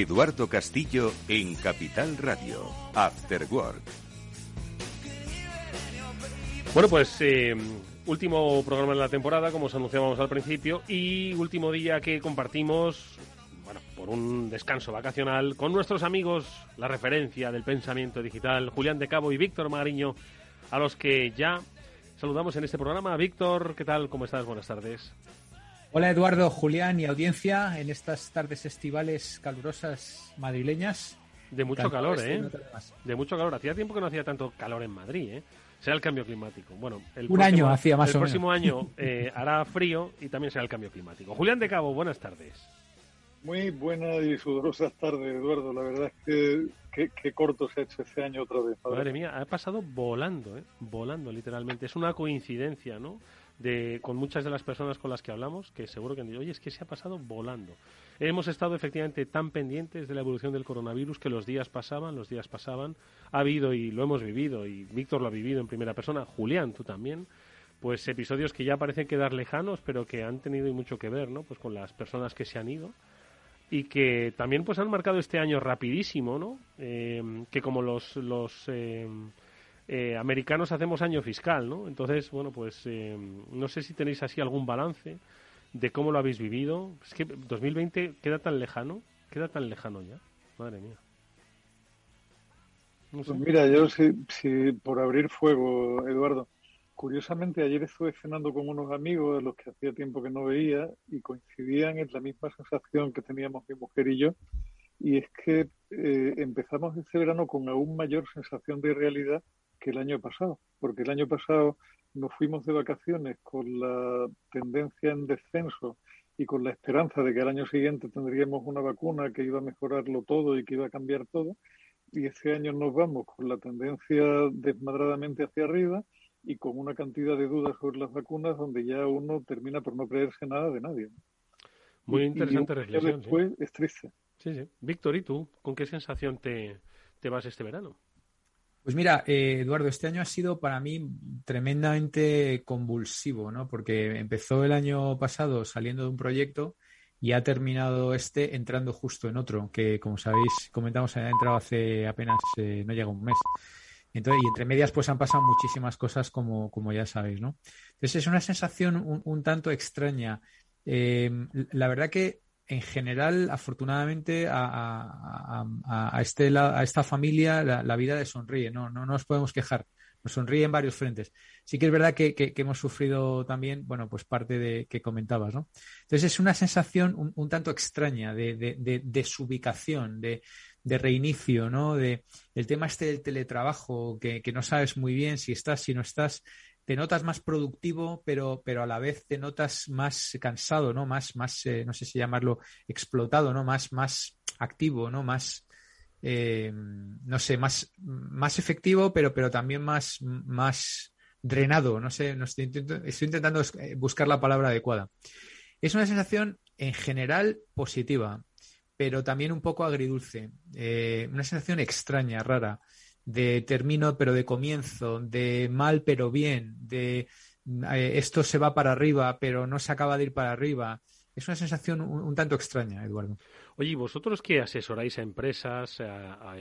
Eduardo Castillo en Capital Radio, After Work. Bueno, pues eh, último programa de la temporada, como os anunciábamos al principio, y último día que compartimos, bueno, por un descanso vacacional, con nuestros amigos, la referencia del pensamiento digital, Julián de Cabo y Víctor Magariño, a los que ya saludamos en este programa. Víctor, ¿qué tal? ¿Cómo estás? Buenas tardes. Hola Eduardo, Julián y audiencia en estas tardes estivales calurosas madrileñas. De mucho calor, ¿eh? De mucho calor. Hacía tiempo que no hacía tanto calor en Madrid, ¿eh? Será el cambio climático. Bueno, el un año hacía más o menos. El próximo año eh, hará frío y también será el cambio climático. Julián de Cabo, buenas tardes. Muy buenas y sudorosas tardes, Eduardo. La verdad es que qué corto se ha hecho este año otra vez. Madre mía, ha pasado volando, ¿eh? Volando, literalmente. Es una coincidencia, ¿no? De, con muchas de las personas con las que hablamos, que seguro que han dicho, oye, es que se ha pasado volando. Hemos estado efectivamente tan pendientes de la evolución del coronavirus que los días pasaban, los días pasaban. Ha habido y lo hemos vivido, y Víctor lo ha vivido en primera persona, Julián, tú también, pues episodios que ya parecen quedar lejanos, pero que han tenido mucho que ver, ¿no? Pues con las personas que se han ido y que también pues han marcado este año rapidísimo, ¿no? Eh, que como los, los eh, eh, americanos hacemos año fiscal, ¿no? Entonces, bueno, pues eh, no sé si tenéis así algún balance de cómo lo habéis vivido. Es que 2020 queda tan lejano, queda tan lejano ya. Madre mía. Pues mira, yo sí, por abrir fuego, Eduardo. Curiosamente, ayer estuve cenando con unos amigos de los que hacía tiempo que no veía y coincidían en la misma sensación que teníamos mi mujer y yo. Y es que eh, empezamos este verano con aún mayor sensación de realidad que el año pasado, porque el año pasado nos fuimos de vacaciones con la tendencia en descenso y con la esperanza de que al año siguiente tendríamos una vacuna que iba a mejorarlo todo y que iba a cambiar todo. Y este año nos vamos con la tendencia desmadradamente hacia arriba y con una cantidad de dudas sobre las vacunas donde ya uno termina por no creerse nada de nadie. Muy interesante reflexión. Después es triste. Sí, sí. Víctor, ¿y tú? ¿Con qué sensación te, te vas este verano? Pues mira, eh, Eduardo, este año ha sido para mí tremendamente convulsivo, ¿no? Porque empezó el año pasado saliendo de un proyecto y ha terminado este entrando justo en otro, que como sabéis, comentamos, ha entrado hace apenas, eh, no llega un mes. Entonces, y entre medias, pues han pasado muchísimas cosas, como, como ya sabéis, ¿no? Entonces, es una sensación un, tanto extraña. Eh, la verdad que en general, afortunadamente, a, este, a esta familia la, vida le sonríe, no, no, nos podemos quejar, nos sonríe en varios frentes. Sí que es verdad que, hemos sufrido también, bueno, pues parte de que comentabas, ¿no? Entonces es una sensación un, tanto extraña de, de, de desubicación, de, de reinicio, ¿no? De el tema este del teletrabajo, que, que, no sabes muy bien si estás, si no estás, te notas más productivo, pero, pero a la vez te notas más cansado, ¿no? Más, más eh, no sé si llamarlo explotado, ¿no? Más, más activo, ¿no? Más, eh, no sé, más, más efectivo, pero, pero también más, más drenado, no sé, no estoy, estoy intentando eh, buscar la palabra adecuada. Es una sensación en general positiva, pero también un poco agridulce, una sensación extraña, rara de termino pero de comienzo, de mal pero bien, de eh, esto se va para arriba pero no se acaba de ir para arriba. Es una sensación un, tanto extraña, Eduardo. Oye, vosotros que asesoráis a empresas, a,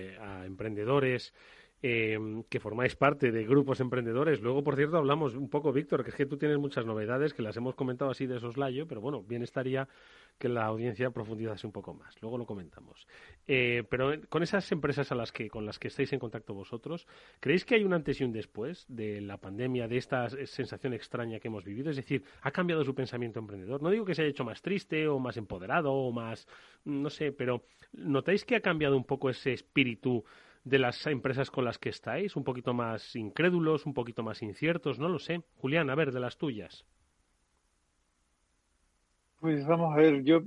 emprendedores, em, que formáis parte de grupos emprendedores. Luego, por cierto, hablamos un poco, Víctor, que es que tú tienes muchas novedades que las hemos comentado así de soslayo, pero bueno, bien estaría que la audiencia profundizase un poco más. Luego lo comentamos. Eh, pero con esas empresas a las que, con las que estáis en contacto vosotros, ¿creéis que hay un antes y un después de la pandemia, de esta sensación extraña que hemos vivido? Es decir, ¿ha cambiado su pensamiento emprendedor? No digo que se haya hecho más triste o más empoderado o más, no sé, pero ¿notáis que ha cambiado un poco ese espíritu de las empresas con las que estáis? ¿Un poquito más incrédulos, un poquito más inciertos? No lo sé. Julián, a ver, de las tuyas. Pues vamos a ver, yo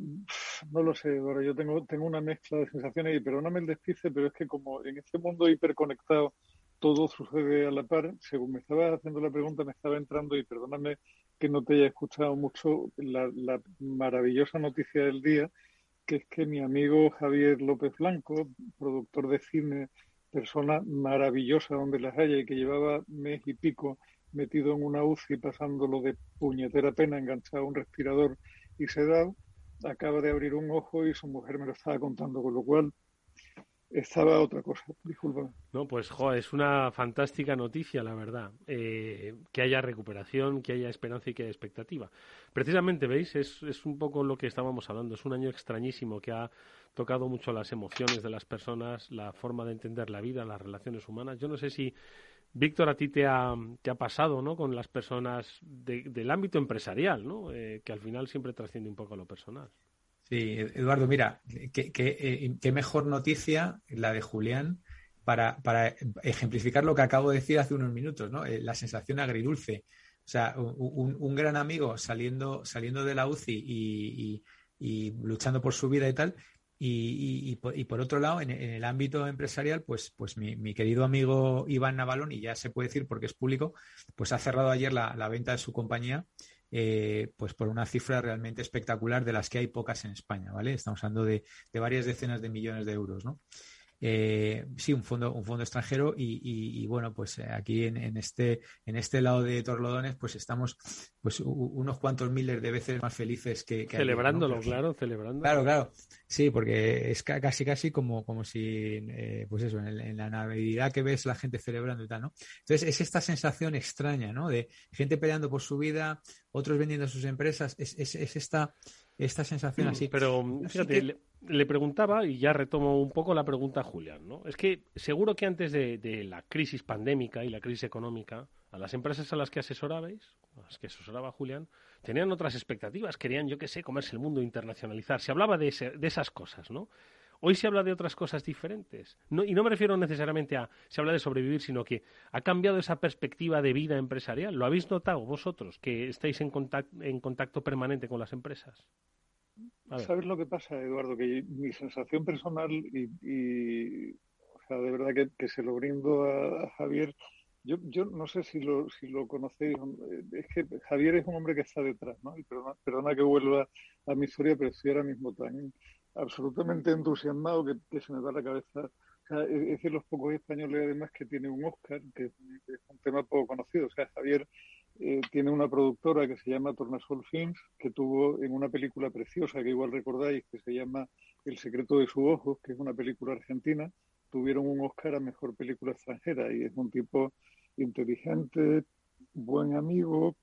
no lo sé, ahora yo tengo, tengo una mezcla de sensaciones y perdóname el despice, pero es que como en este mundo hiperconectado todo sucede a la par, según me estaba haciendo la pregunta me estaba entrando y perdóname que no te haya escuchado mucho la, la maravillosa noticia del día, que es que mi amigo Javier López Blanco, productor de cine, persona maravillosa donde las haya y que llevaba mes y pico metido en una UCI pasándolo de puñetera pena enganchado a un respirador y Sedao acaba de abrir un ojo y su mujer me lo estaba contando, con lo cual estaba otra cosa, disculpa. No, pues es una fantástica noticia, la verdad, eh, que haya recuperación, que haya esperanza y que haya expectativa. Precisamente, ¿veis? Es, es un poco lo que estábamos hablando, es un año extrañísimo que ha tocado mucho las emociones de las personas, la forma de entender la vida, las relaciones humanas. Yo no sé si Víctor, a ti te ha, te ha pasado, ¿no? Con las personas del ámbito empresarial, ¿no? Eh, que al final siempre trasciende un poco a lo personal. Sí, Eduardo, mira, qué, eh, mejor noticia la de Julián para, ejemplificar lo que acabo de decir hace unos minutos, ¿no? Eh, la sensación agridulce. O sea, un, gran amigo saliendo, saliendo de la UCI y luchando por su vida y tal, y, por, otro lado, en, el ámbito empresarial, pues, pues mi, querido amigo Iván Navalón, y ya se puede decir porque es público, pues ha cerrado ayer la, venta de su compañía, eh, pues por una cifra realmente espectacular de las que hay pocas en España, ¿vale? Estamos hablando de, de varias decenas de millones de euros, ¿no? Eh, sí, un fondo, un fondo extranjero y, bueno, pues eh, aquí en, este, en este lado de Torlodones, pues estamos pues unos cuantos miles de veces más felices que... celebrándolo, claro, celebrando. Claro, claro. Sí, porque es casi casi como, como si, eh, pues eso, en, la Navidad que ves la gente celebrando y tal, ¿no? Entonces es esta sensación extraña, ¿no? De gente peleando por su vida, otros vendiendo sus empresas, es, es, es esta, esta sensación así. Pero fíjate, le, preguntaba, y ya retomo un poco la pregunta a Julián, ¿no? Es que seguro que antes de, la crisis pandémica y la crisis económica, a las empresas a las que asesorabais, a las que asesoraba Julián, tenían otras expectativas, querían, yo qué sé, comerse el mundo, internacionalizar. Se hablaba de, de esas cosas, ¿no? Hoy se habla de otras cosas diferentes. y no me refiero necesariamente a se habla de sobrevivir, sino que ha cambiado esa perspectiva de vida empresarial. ¿Lo habéis notado vosotros, que estáis en contacto, permanente con las empresas? ¿Sabes lo que pasa, Eduardo? Que mi sensación personal, y, o sea, de verdad que, se lo brindo a Javier, yo, yo no sé si lo, si lo conocéis, eh, es que Javier es un hombre que está detrás, ¿no? Y perdona, que vuelva a mi historia, pero estoy ahora mismo tan absolutamente entusiasmado que, se me da la cabeza. O sea, es, de los pocos españoles además que tiene un Oscar, que es un tema poco conocido. O sea, Javier eh, tiene una productora que se llama Tornasol Films, que tuvo en una película preciosa que igual recordáis, que se llama El secreto de sus ojos, que es una película argentina, tuvieron un Oscar a Mejor Película Extranjera y es un tipo inteligente, buen amigo,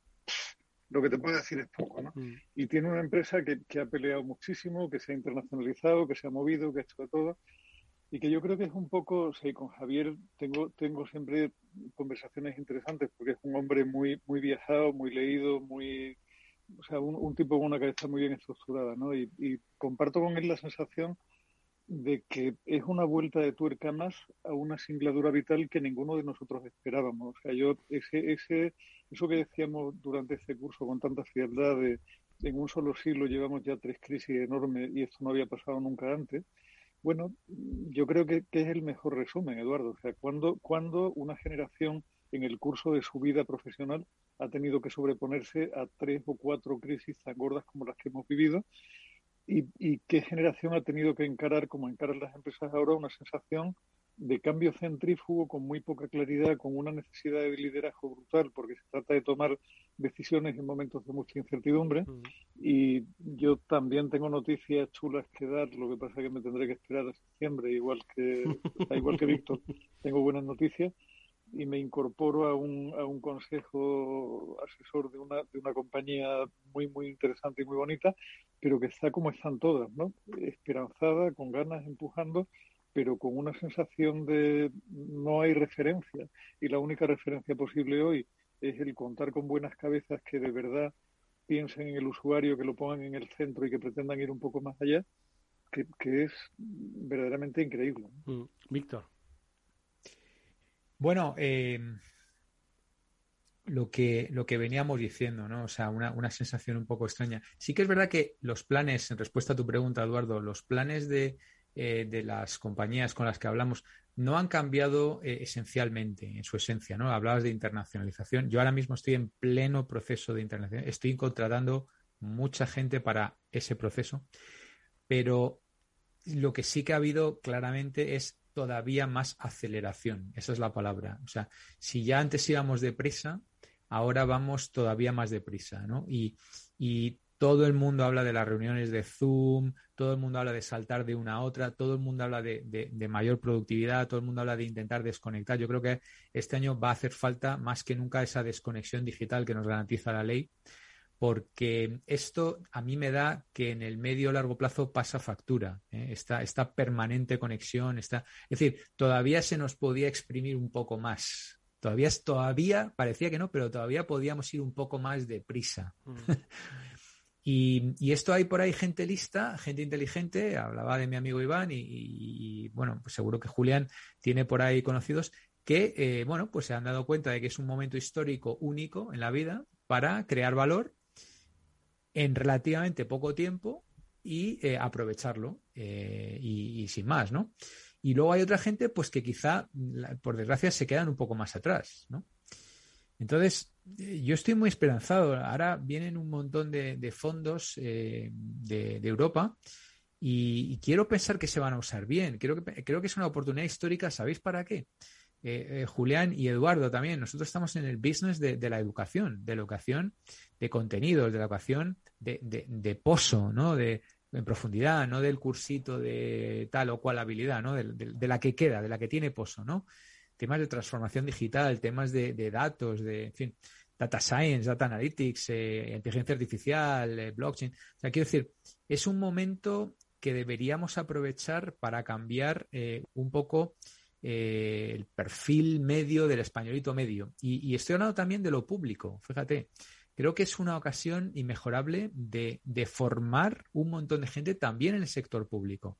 lo que te puedo decir es poco, ¿no? Mm. Y tiene una empresa que, que, ha peleado muchísimo, que se ha internacionalizado, que se ha movido, que ha hecho de todo, y que yo creo que es un poco, o sea, con Javier tengo, tengo siempre conversaciones interesantes, porque es un hombre muy, muy viajado, muy leído, muy, o sea, un, un tipo con una cabeza muy bien estructurada, ¿no? Y, y comparto con él la sensación de que es una vuelta de tuerca más a una singladura vital que ninguno de nosotros esperábamos. O sea, yo, ese, ese, eso que decíamos durante este curso con tanta frialdad de en un solo siglo llevamos ya tres crisis enormes y esto no había pasado nunca antes. Bueno, yo creo que, es el mejor resumen, Eduardo. O sea, cuando, una generación en el curso de su vida profesional ha tenido que sobreponerse a tres o cuatro crisis tan gordas como las que hemos vivido y, qué generación ha tenido que encarar, como encaran las empresas ahora, una sensación de cambio centrífugo con muy poca claridad, con una necesidad de liderazgo brutal, porque se trata de tomar decisiones en momentos de mucha incertidumbre. Mm. Y yo también tengo noticias chulas que dar, lo que pasa es que me tendré que esperar a septiembre, igual que, igual que (laughs) Víctor, tengo buenas noticias y me incorporo a un, a un consejo asesor de una, de una compañía muy, muy interesante y muy bonita, pero que está como están todas, ¿no? Esperanzada, con ganas, empujando, pero con una sensación de no hay referencia. Y la única referencia posible hoy es el contar con buenas cabezas que de verdad piensen en el usuario, que lo pongan en el centro y que pretendan ir un poco más allá, que, que es verdaderamente increíble. Mm. Víctor. Bueno, eh, lo, que, lo que veníamos diciendo, ¿no? O sea, una, una, sensación un poco extraña. Sí que es verdad que los planes, en respuesta a tu pregunta, Eduardo, los planes de, eh, de las compañías con las que hablamos no han cambiado eh, esencialmente en su esencia, ¿no? Hablabas de internacionalización. Yo ahora mismo estoy en pleno proceso de internacionalización. Estoy contratando mucha gente para ese proceso, pero lo que sí que ha habido claramente es todavía más aceleración. Esa es la palabra. O sea, si ya antes íbamos deprisa, ahora vamos todavía más deprisa, ¿no? Y, todo el mundo habla de las reuniones de Zoom, todo el mundo habla de saltar de una a otra, todo el mundo habla de, de, mayor productividad, todo el mundo habla de intentar desconectar. Yo creo que este año va a hacer falta más que nunca esa desconexión digital que nos garantiza la ley porque esto a mí me da que en el medio o largo plazo pasa factura, ¿eh? esta, permanente conexión, está, es decir, todavía se nos podía exprimir un poco más. Todavía, todavía, parecía que no, pero todavía podíamos ir un poco más deprisa. Mm. (laughs) y, esto hay por ahí gente lista, gente inteligente, hablaba de mi amigo Iván y, bueno, pues seguro que Julián tiene por ahí conocidos que, eh, bueno, pues se han dado cuenta de que es un momento histórico único en la vida para crear valor en relativamente poco tiempo y eh, aprovecharlo eh, y, sin más, ¿no? Y luego hay otra gente, pues que quizá, por desgracia, se quedan un poco más atrás, ¿no? Entonces, yo estoy muy esperanzado. Ahora vienen un montón de, fondos de, Europa y, quiero pensar que se van a usar bien. Creo que, creo que es una oportunidad histórica. ¿Sabéis para qué? Julián y Eduardo también. Nosotros estamos en el business de, la educación, de la educación de contenidos, de la educación de, de, pozo, ¿no? De, en profundidad, no del cursito de tal o cual habilidad, ¿no? De, la que queda, de la que tiene pozo, ¿no? Temas de transformación digital, temas de, datos, de, en fin, data science, data analytics, eh, inteligencia artificial, eh, blockchain. O sea, quiero decir, es un momento que deberíamos aprovechar para cambiar eh, un poco el perfil medio del españolito medio. Y, y, estoy hablando también de lo público, fíjate creo que es una ocasión inmejorable de, formar un montón de gente también en el sector público.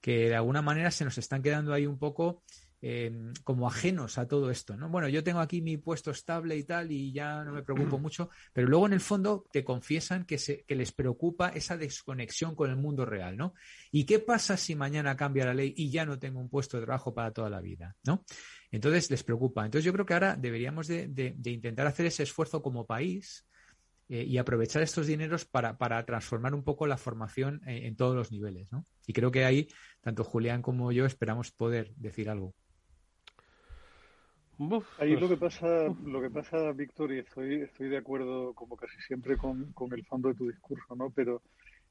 que de alguna manera se nos están quedando ahí un poco eh, como ajenos a todo esto, ¿no? Bueno, yo tengo aquí mi puesto estable y tal y ya no me preocupo mucho, pero luego en el fondo te confiesan que, se, que les preocupa esa desconexión con el mundo real, ¿no? ¿Y qué pasa si mañana cambia la ley y ya no tengo un puesto de trabajo para toda la vida, ¿no? Entonces les preocupa. Entonces yo creo que ahora deberíamos de, de, intentar hacer ese esfuerzo como país eh, y aprovechar estos dineros para, para, transformar un poco la formación en, en todos los niveles, ¿no? Y creo que ahí, tanto Julián como yo, esperamos poder decir algo. Ahí lo que pasa, lo que pasa, Víctor, y estoy, estoy de acuerdo como casi siempre con, con el fondo de tu discurso, ¿no? Pero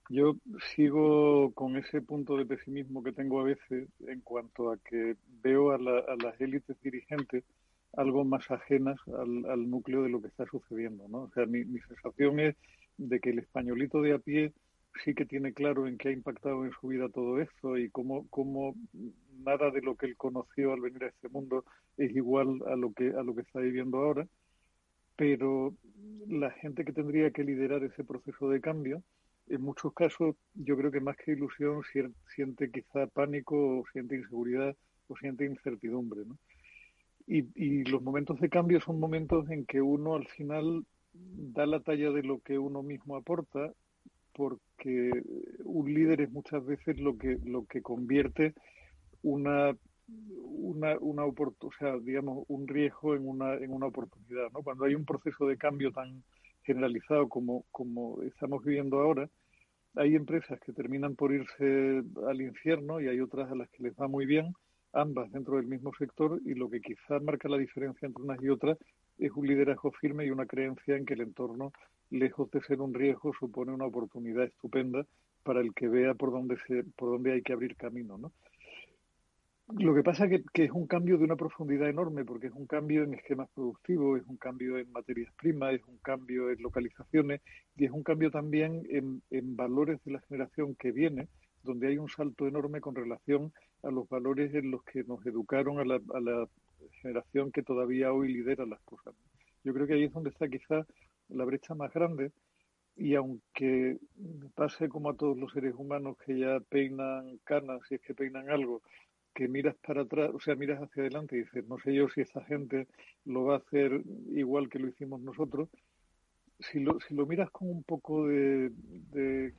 yo sigo con ese punto de pesimismo que tengo a veces en cuanto a que veo a, a las élites dirigentes algo más ajenas al, al, núcleo de lo que está sucediendo, ¿no? O sea, mi, mi sensación es de que el españolito de a pie sí que tiene claro en qué ha impactado en su vida todo esto y cómo, cómo nada de lo que él conoció al venir a este mundo es igual a lo que a lo que está viviendo ahora pero la gente que tendría que liderar ese proceso de cambio en muchos casos yo creo que más que ilusión siente quizá pánico o siente inseguridad o siente incertidumbre y los momentos de cambio son momentos en que uno al final da la talla de lo que uno mismo aporta porque un líder es muchas veces lo que lo que convierte una una, una o sea, digamos, un riesgo en una, en una oportunidad, ¿no? Cuando hay un proceso de cambio tan generalizado como, como estamos viviendo ahora, hay empresas que terminan por irse al infierno y hay otras a las que les va muy bien, ambas dentro del mismo sector, y lo que quizás marca la diferencia entre unas y otras es un liderazgo firme y una creencia en que el entorno, lejos de ser un riesgo, supone una oportunidad estupenda para el que vea por dónde, se, por dónde hay que abrir camino, ¿no? Lo que pasa es que, es un cambio de una profundidad enorme, porque es un cambio en esquemas productivos, es un cambio en materias primas, es un cambio en localizaciones y es un cambio también en, en valores de la generación que viene, donde hay un salto enorme con relación a los valores en los que nos educaron a la, a la generación que todavía hoy lidera las cosas. Yo creo que ahí es donde está quizá la brecha más grande y aunque pase como a todos los seres humanos que ya peinan canas, si es que peinan algo, que miras para atrás, o sea, miras hacia adelante y dices, no sé yo si esa gente lo va a hacer igual que lo hicimos nosotros. Si lo, si lo miras con un poco de,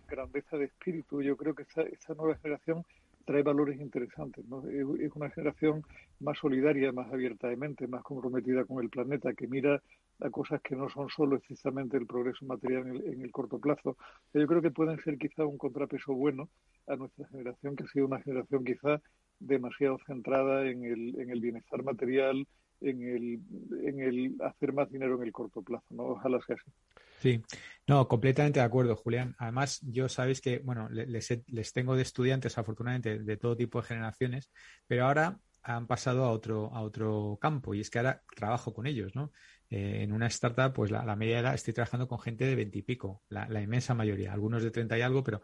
grandeza de espíritu, yo creo que esa nueva generación trae valores interesantes. ¿no? Es, una generación más solidaria, más abierta de mente, más comprometida con el planeta, que mira a cosas que no son solo precisamente el progreso material en el, en el corto plazo. yo creo que pueden ser quizá un contrapeso bueno a nuestra generación, que ha sido una generación quizá demasiado centrada en el, en el bienestar material, en el, en el hacer más dinero en el corto plazo, ¿no? Ojalá sea así. Sí, no, completamente de acuerdo, Julián. Además, yo sabéis que, bueno, les, les tengo de estudiantes, afortunadamente, de todo tipo de generaciones, pero ahora han pasado a otro, a otro campo y es que ahora trabajo con ellos, ¿no? Eh, en una startup, pues la, la media edad estoy trabajando con gente de veintipico, la, inmensa mayoría, algunos de treinta y algo, pero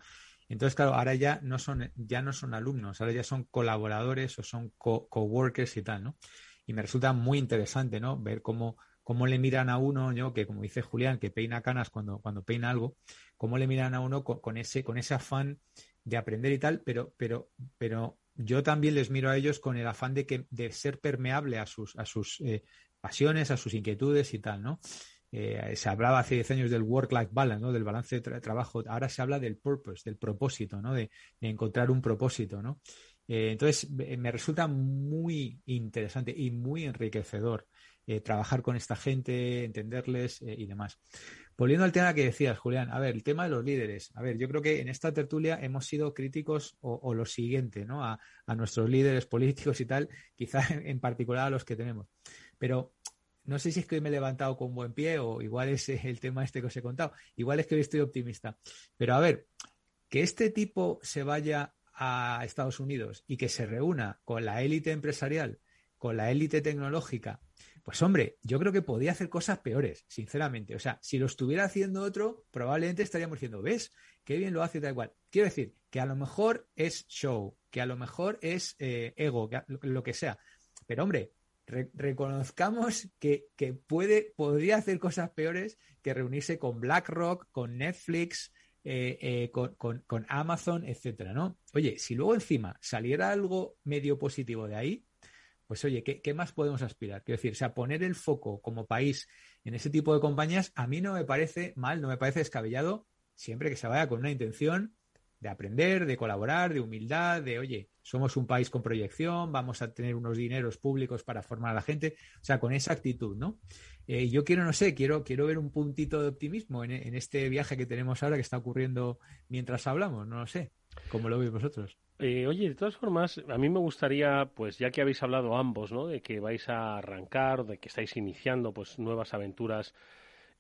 entonces, claro, ahora ya no son, ya no son alumnos, ahora ya son colaboradores o son coworkers y tal, ¿no? Y me resulta muy interesante, ¿no? Ver cómo, cómo le miran a uno, yo, que como dice Julián, que peina canas cuando, cuando peina algo, cómo le miran a uno con, ese, con ese afán de aprender y tal, pero, pero, pero yo también les miro a ellos con el afán de que, de ser permeable a sus, a sus eh, pasiones, a sus inquietudes y tal, ¿no? Eh, se hablaba hace 10 años del work-life balance, ¿no? del balance de trabajo. Ahora se habla del purpose, del propósito, ¿no? de, encontrar un propósito. ¿no? Eh, entonces, me resulta muy interesante y muy enriquecedor eh, trabajar con esta gente, entenderles y demás. Volviendo al tema que decías, Julián, a ver, el tema de los líderes. A ver, yo creo que en esta tertulia hemos sido críticos o, lo siguiente, ¿no? A, a, nuestros líderes políticos y tal, quizá (laughs) en particular a los que tenemos. Pero no sé si es que hoy me he levantado con buen pie o igual es el tema este que os he contado. Igual es que hoy estoy optimista. Pero a ver, que este tipo se vaya a Estados Unidos y que se reúna con la élite empresarial, con la élite tecnológica, pues hombre, yo creo que podía hacer cosas peores, sinceramente. O sea, si lo estuviera haciendo otro, probablemente estaríamos diciendo, ¿ves? Qué bien lo hace da igual. Quiero decir, que a lo mejor es show, que a lo mejor es eh, ego, lo que sea. Pero hombre, reconozcamos que, puede, podría hacer cosas peores que reunirse con BlackRock, con Netflix, eh, eh, con, con, Amazon, etcétera, ¿no? Oye, si luego encima saliera algo medio positivo de ahí, pues oye, ¿qué, más podemos aspirar? Quiero decir, o poner el foco como país en ese tipo de compañías, a mí no me parece mal, no me parece descabellado, siempre que se vaya con una intención de aprender, de colaborar, de humildad, de, oye, somos un país con proyección, vamos a tener unos dineros públicos para formar a la gente, o sea, con esa actitud, ¿no? Eh, yo quiero, no sé, quiero, quiero ver un puntito de optimismo en, este viaje que tenemos ahora que está ocurriendo mientras hablamos, no lo sé, ¿cómo lo veis vosotros? Eh, oye, de todas formas, a mí me gustaría, pues ya que habéis hablado ambos, ¿no? De que vais a arrancar, de que estáis iniciando, pues nuevas aventuras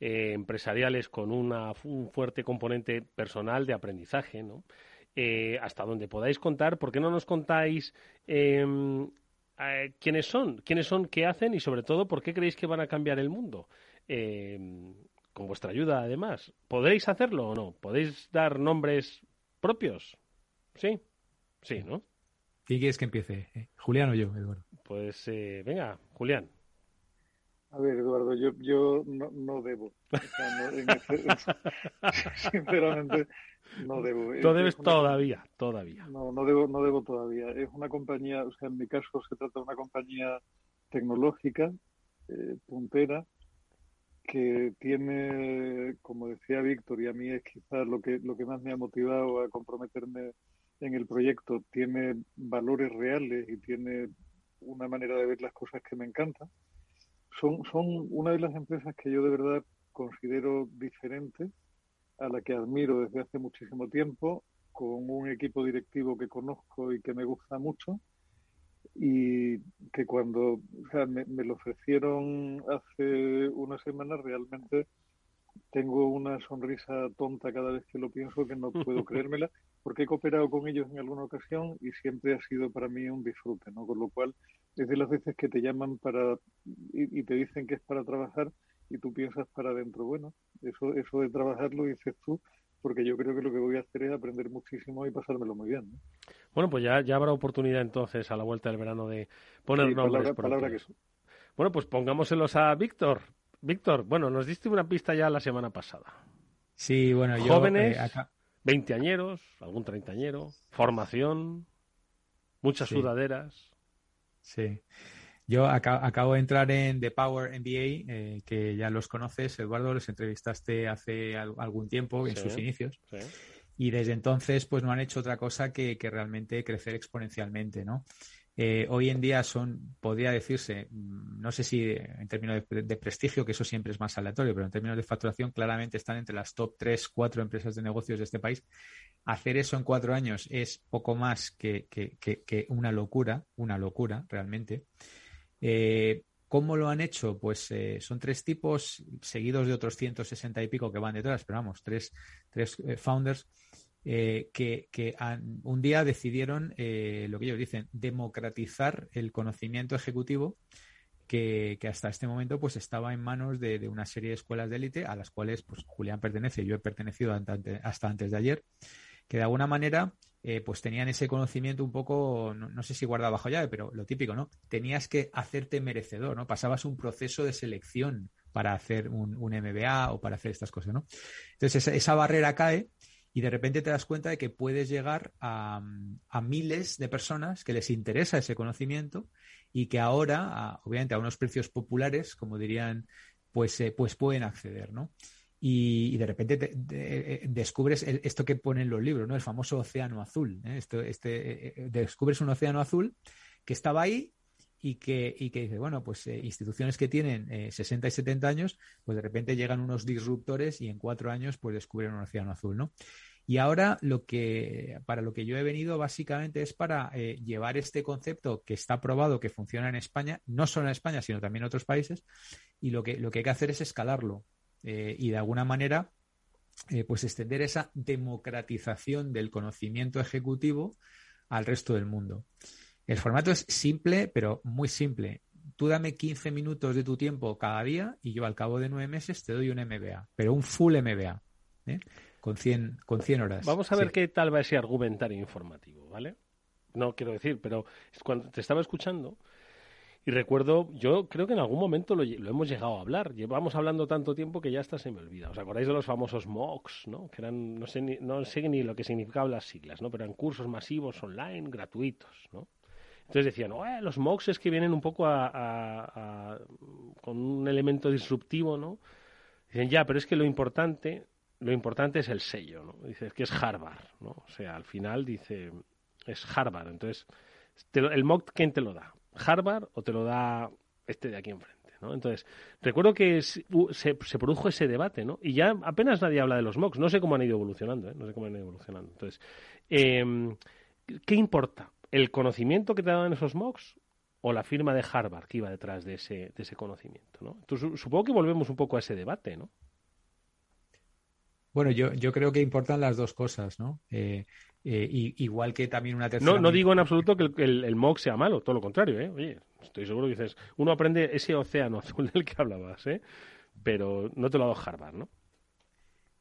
eh, empresariales con una, un fuerte componente personal de aprendizaje, ¿no? Eh, hasta donde podáis contar, ¿por qué no nos contáis em, eh, quiénes son, quiénes son, qué hacen y sobre todo por qué creéis que van a cambiar el mundo? Em, con vuestra ayuda, además. ¿Podréis hacerlo o no? ¿Podéis dar nombres propios? Sí, sí, ¿no? ¿Quién quieres que empiece? ¿Julián o yo, Eduardo? Pues venga, Julián. A ver, Eduardo, yo, yo no, no debo. (laughs) sinceramente, no debo. Tú debes todavía, todavía. No, no debo, no debo todavía. Es una compañía, o sea, en mi caso se trata de una compañía tecnológica, eh, puntera, que tiene, como decía Víctor, y a mí es quizás lo que, lo que más me ha motivado a comprometerme en el proyecto, tiene valores reales y tiene una manera de ver las cosas que me encanta son, son una de las empresas que yo de verdad considero diferente, a la que admiro desde hace muchísimo tiempo, con un equipo directivo que conozco y que me gusta mucho, y que cuando me, me, lo ofrecieron hace una semana realmente tengo una sonrisa tonta cada vez que lo pienso que no puedo (laughs) creérmela porque he cooperado con ellos en alguna ocasión y siempre ha sido para mí un disfrute, ¿no? Con lo cual es de las veces que te llaman para y, te dicen que es para trabajar y tú piensas para adentro. Bueno, eso, eso de trabajar lo dices tú, porque yo creo que lo que voy a hacer es aprender muchísimo y pasármelo muy bien. Bueno, pues ya, ya habrá oportunidad entonces a la vuelta del verano de poner nombres palabra, que Bueno, pues pongámoselos a Víctor. Víctor, bueno, nos diste una pista ya la semana pasada. Sí, bueno, yo... Jóvenes, eh, veinteañeros, algún treintañero, formación, muchas sudaderas. Sí. Yo acabo de entrar en The Power MBA, eh, que ya los conoces, Eduardo, los entrevistaste hace algún tiempo, en sus inicios. Y desde entonces, pues no han hecho otra cosa que, que realmente crecer exponencialmente, ¿no? Eh, hoy en día son, podría decirse, mm, no sé si en términos de, prestigio, que eso siempre es más aleatorio, pero en términos de facturación claramente están entre las top 3, 4 empresas de negocios de este país. Hacer eso en cuatro años es poco más que, una locura, una locura realmente. Eh, ¿Cómo lo han hecho? Pues eh, son tres tipos, seguidos de otros 160 y pico que van detrás, pero vamos, tres, tres founders eh, que, un día decidieron, eh, lo que ellos dicen, democratizar el conocimiento ejecutivo que, hasta este momento pues estaba en manos de, una serie de escuelas de élite a las cuales pues Julián pertenece, yo he pertenecido hasta antes de ayer, que de alguna manera eh, pues tenían ese conocimiento un poco, no, sé si guardado bajo llave, pero lo típico, ¿no? Tenías que hacerte merecedor, ¿no? Pasabas un proceso de selección para hacer un, MBA o para hacer estas cosas, ¿no? Entonces esa barrera cae y de repente te das cuenta de que puedes llegar a, miles de personas que les interesa ese conocimiento y que ahora, obviamente a unos precios populares, como dirían, pues, eh, pues pueden acceder, ¿no? Y, de repente eh, descubres esto que ponen los libros, ¿no? El famoso océano azul. ¿eh? Esto, este, descubres un océano azul que estaba ahí y que, y que dice, bueno, pues instituciones que tienen 60 y 70 años, pues de repente llegan unos disruptores y en cuatro años pues descubren un océano azul, ¿no? Y ahora lo que, para lo que yo he venido básicamente es para eh, llevar este concepto que está probado, que funciona en España, no solo en España, sino también en otros países, y lo que, lo que hay que hacer es escalarlo eh, y de alguna manera eh, pues extender esa democratización del conocimiento ejecutivo al resto del mundo. El formato es simple, pero muy simple. Tú dame 15 minutos de tu tiempo cada día y yo al cabo de nueve meses te doy un MBA, pero un full MBA con 100, con 100 horas. Vamos a ver qué tal va ese argumentario informativo, ¿vale? No quiero decir, pero cuando te estaba escuchando Y recuerdo, yo creo que en algún momento lo, lo, hemos llegado a hablar. Llevamos hablando tanto tiempo que ya hasta se me olvida. ¿Os acordáis de los famosos MOOCs, ¿no? Que eran, no sé, ni, no sé ni lo que significaban las siglas, ¿no? Pero eran cursos masivos online, gratuitos, ¿no? Entonces decían, eh, los MOOCs es que vienen un poco a, con un elemento disruptivo, ¿no? Dicen, ya, pero es que lo importante, lo importante es el sello, ¿no? Dice, que es Harvard, ¿no? O sea, al final dice, es Harvard. Entonces, el MOOC, ¿quién te lo da? Harvard o te lo da este de aquí enfrente. ¿no? Entonces, recuerdo que se, produjo ese debate, ¿no? Y ya apenas nadie habla de los MOOCs. No sé cómo han ido evolucionando, ¿eh? No sé cómo han ido evolucionando. Entonces, eh, ¿qué importa? ¿El conocimiento que te daban esos MOOCs o la firma de Harvard que iba detrás de ese, de ese conocimiento, ¿no? Entonces, supongo que volvemos un poco a ese debate, ¿no? Bueno, yo, yo creo que importan las dos cosas, ¿no? Eh, eh, y, igual que también una tercera. No, no digo en absoluto que el, el, el, MOOC sea malo, todo lo contrario, ¿eh? Oye, estoy seguro que dices, uno aprende ese océano azul del que hablabas, ¿eh? Pero no te lo ha dado Harvard, ¿no?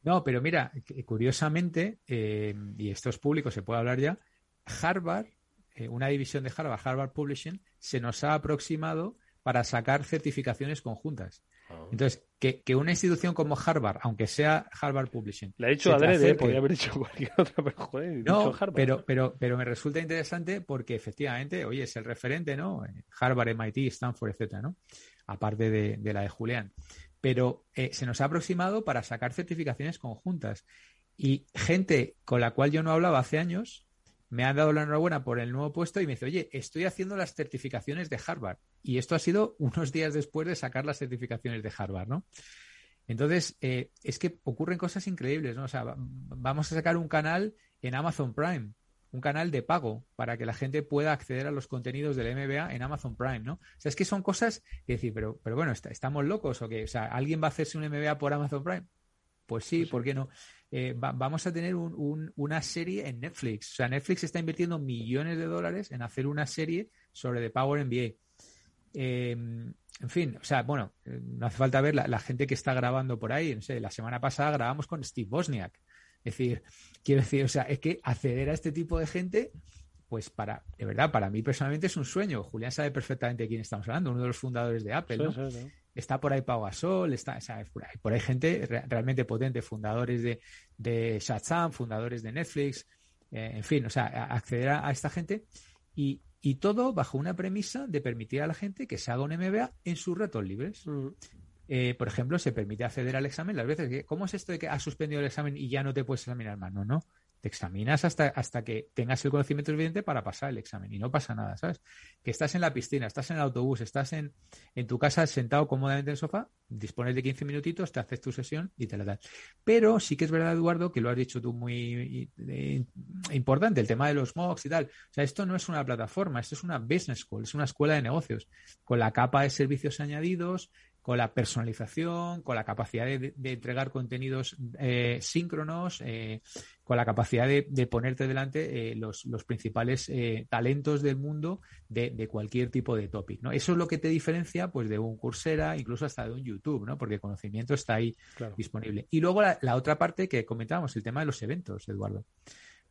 No, pero mira, curiosamente, eh, y esto es público, se puede hablar ya, Harvard, eh, una división de Harvard, Harvard Publishing, se nos ha aproximado para sacar certificaciones conjuntas. Entonces, que, que, una institución como Harvard, aunque sea Harvard Publishing. La he hecho adrede, podría haber hecho (laughs) cualquier otra, pero joder, no, Harvard. Pero, pero, pero me resulta interesante porque efectivamente, oye, es el referente, ¿no? Harvard, MIT, Stanford, etcétera, ¿no? Aparte de, de la de Julián. Pero eh, se nos ha aproximado para sacar certificaciones conjuntas. Y gente con la cual yo no hablaba hace años me ha dado la enhorabuena por el nuevo puesto y me dice, oye, estoy haciendo las certificaciones de Harvard. Y esto ha sido (laughs) unos días después de sacar las certificaciones de Harvard, ¿no? Entonces, eh, es que ocurren cosas increíbles, ¿no? O sea, vamos a sacar un canal en Amazon Prime, un canal de pago para que la gente pueda acceder a los contenidos del MBA en Amazon Prime, ¿no? O sea, es que son cosas que decir, pero, pero bueno, ¿estamos locos o qué? O sea, ¿alguien va a hacerse un MBA por Amazon Prime? Pues sí, ¿por qué no? Eh, va, vamos a tener un, un, una serie en Netflix. O sea, Netflix está invirtiendo millones de dólares en hacer una serie sobre The Power MBA. Eh, en fin, o sea, bueno, eh, no hace falta ver la, la, gente que está grabando por ahí. No sé, la semana pasada grabamos con Steve Bosniak. Es decir, (laughs) quiero decir, o sea, es que acceder a este tipo de gente, pues para, de verdad, para mí personalmente es un sueño. Julián sabe perfectamente de quién estamos hablando, uno de los fundadores de Apple, ¿no? Sí, sí, sí. Está por ahí Pau Gasol, está, o sea, por, ahí, por ahí gente re, realmente potente, fundadores de, de Shazam, fundadores de Netflix, eh, en fin, o sea, acceder a, a esta gente y, y, todo bajo una premisa de permitir a la gente que se haga un MBA en sus retos libres. Mm. Eh, por ejemplo, se permite acceder al examen las veces que, ¿cómo es esto de que has suspendido el examen y ya no te puedes examinar más? No, no. Te examinas hasta, hasta que tengas el conocimiento suficiente para pasar el examen y no pasa nada, ¿sabes? Que estás en la piscina, estás en el autobús, estás en, en tu casa sentado cómodamente en el sofá, dispones de 15 minutitos, te haces tu sesión y te la das. Pero sí que es verdad, Eduardo, que lo has dicho tú muy eh, importante, el tema de los MOOCs y tal. O sea, esto no es una plataforma, esto es una business school, es una escuela de negocios, con la capa de servicios añadidos, con la personalización, con la capacidad de, de entregar contenidos eh, síncronos, eh, con la capacidad de, de ponerte delante eh, los, los, principales eh, talentos del mundo de, de, cualquier tipo de topic. ¿no? Eso es lo que te diferencia pues, de un Coursera, incluso hasta de un YouTube, ¿no? porque el conocimiento está ahí claro. disponible. Y luego la, la, otra parte que comentábamos, el tema de los eventos, Eduardo.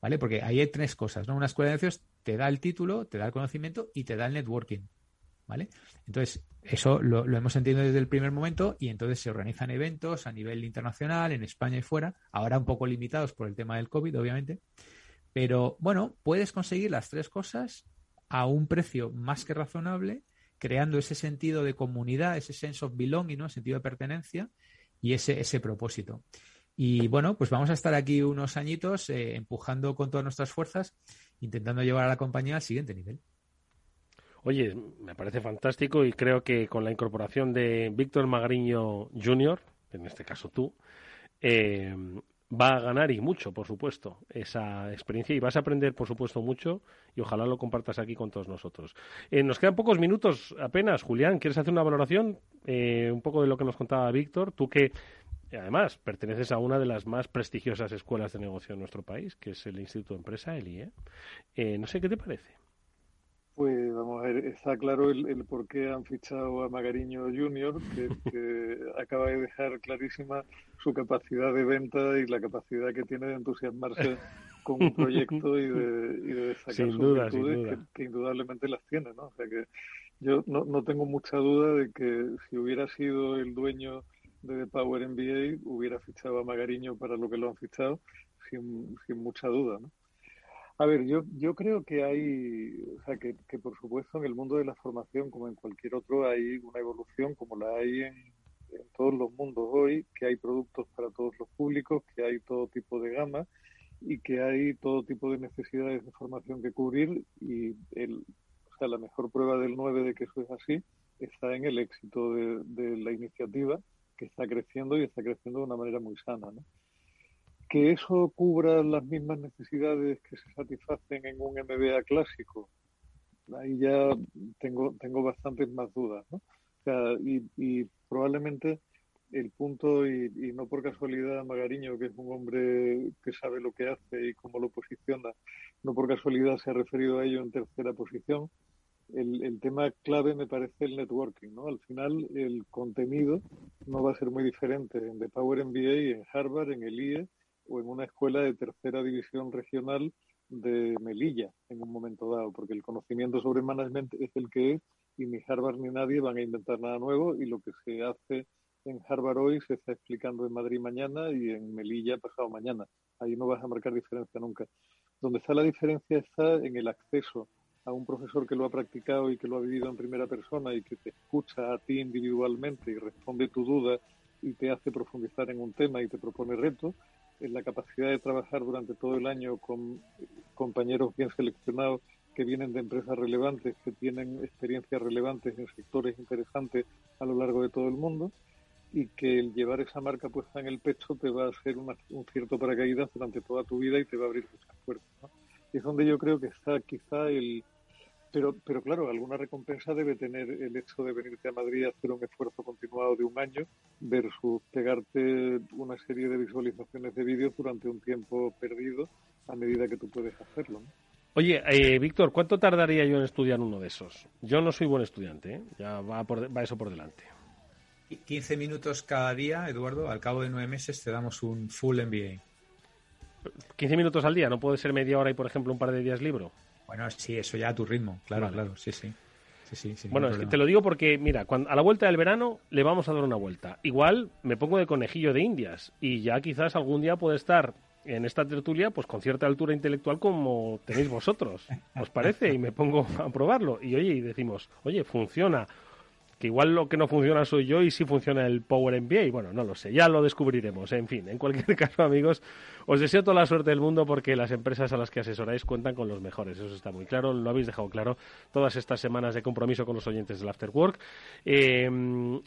¿Vale? Porque ahí hay tres cosas, ¿no? Una escuela de negocios te da el título, te da el conocimiento y te da el networking. ¿Vale? Entonces, eso lo, hemos entendido desde el primer momento y entonces se organizan eventos a nivel internacional, en España y fuera, ahora un poco limitados por el tema del COVID, obviamente. Pero bueno, puedes conseguir las tres cosas a un precio más que razonable, creando ese sentido de comunidad, ese sense of belonging, ¿no? sentido de pertenencia y ese, ese propósito. Y bueno, pues vamos a estar aquí unos añitos eh, empujando con todas nuestras fuerzas, intentando llevar a la compañía al siguiente nivel. Oye, me parece fantástico y creo que con la incorporación de Víctor Magariño Jr., en este caso tú, eh, va a ganar y mucho, por supuesto, esa experiencia y vas a aprender, por supuesto, mucho y ojalá lo compartas aquí con todos nosotros. Eh, nos quedan pocos minutos apenas. Julián, ¿quieres hacer una valoración? Eh, un poco de lo que nos contaba Víctor. Tú que además perteneces a una de las más prestigiosas escuelas de negocio en nuestro país, que es el Instituto de Empresa, el IE. Eh, no sé qué te parece. Pues vamos a ver, está claro el, el por qué han fichado a Magariño Junior, que, (laughs) que, acaba de dejar clarísima su capacidad de venta y la capacidad que tiene de entusiasmarse (laughs) con un proyecto y de, y de destacar sin sus duda, virtudes, sin duda. que, que, indudablemente las tiene, ¿no? O sea que, Yo no, no tengo mucha duda de que si hubiera sido el dueño de The Power NBA, hubiera fichado a Magariño para lo que lo han fichado, sin, sin mucha duda, ¿no? A ver, yo, yo creo que hay, o sea, que, que por supuesto en el mundo de la formación, como en cualquier otro, hay una evolución, como la hay en, todos los mundos hoy, que hay productos para todos los públicos, que hay todo tipo de gama y que hay todo tipo de necesidades de formación que cubrir y el, o sea, la mejor prueba del 9 de que eso es así está en el éxito de, de la iniciativa que está creciendo y está creciendo de una manera muy sana. ¿no? Que eso cubra las mismas necesidades que se satisfacen en un MBA clásico, ahí ya tengo, tengo bastantes más dudas, ¿no? Y, y, probablemente el punto, y, y, no por casualidad Magariño, que es un hombre que sabe lo que hace y cómo lo posiciona, no por casualidad se ha referido a ello en tercera posición, el, el, tema clave me parece el networking, ¿no? Al final el contenido no va a ser muy diferente en The Power MBA, en Harvard, en el IE, o en una escuela de tercera división regional de Melilla en un momento dado, porque el conocimiento sobre management es el que es y ni Harvard ni nadie van a inventar nada nuevo y lo que se hace en Harvard hoy se está explicando en Madrid mañana y en Melilla pasado mañana. Ahí no vas a marcar diferencia nunca. Donde está la diferencia está en el acceso a un profesor que lo ha practicado y que lo ha vivido en primera persona y que te escucha a ti individualmente y responde tu duda y te hace profundizar en un tema y te propone retos en la capacidad de trabajar durante todo el año con compañeros bien seleccionados que vienen de empresas relevantes, que tienen experiencias relevantes en sectores interesantes a lo largo de todo el mundo y que el llevar esa marca puesta en el pecho te va a hacer una, un cierto paracaídas durante toda tu vida y te va a abrir muchas puertas. ¿no? Es donde yo creo que está quizá el, pero, pero claro, alguna recompensa debe tener el hecho de venirte a Madrid a hacer un esfuerzo continuado de un año versus pegarte una serie de visualizaciones de vídeos durante un tiempo perdido a medida que tú puedes hacerlo. ¿no? Oye, eh, Víctor, ¿cuánto tardaría yo en estudiar uno de esos? Yo no soy buen estudiante, ¿eh? ya va, por, va eso por delante. 15 minutos cada día, Eduardo, al cabo de nueve meses te damos un full MBA. 15 minutos al día, ¿no puede ser media hora y, por ejemplo, un par de días libro? Bueno, sí, eso ya a tu ritmo, claro, vale. claro, sí, sí. sí, sí bueno, es que te lo digo porque, mira, cuando, a la vuelta del verano le vamos a dar una vuelta. Igual me pongo de conejillo de indias y ya quizás algún día puede estar en esta tertulia pues con cierta altura intelectual como tenéis vosotros. ¿Os parece? Y me pongo a probarlo. Y oye, y decimos, oye, funciona que igual lo que no funciona soy yo y sí funciona el Power MBA. Y bueno, no lo sé, ya lo descubriremos. En fin, en cualquier (laughs) caso, amigos, os deseo toda la suerte del mundo porque las empresas a las que asesoráis cuentan con los mejores. Eso está muy claro, lo habéis dejado claro todas estas semanas de compromiso con los oyentes del After Work eh,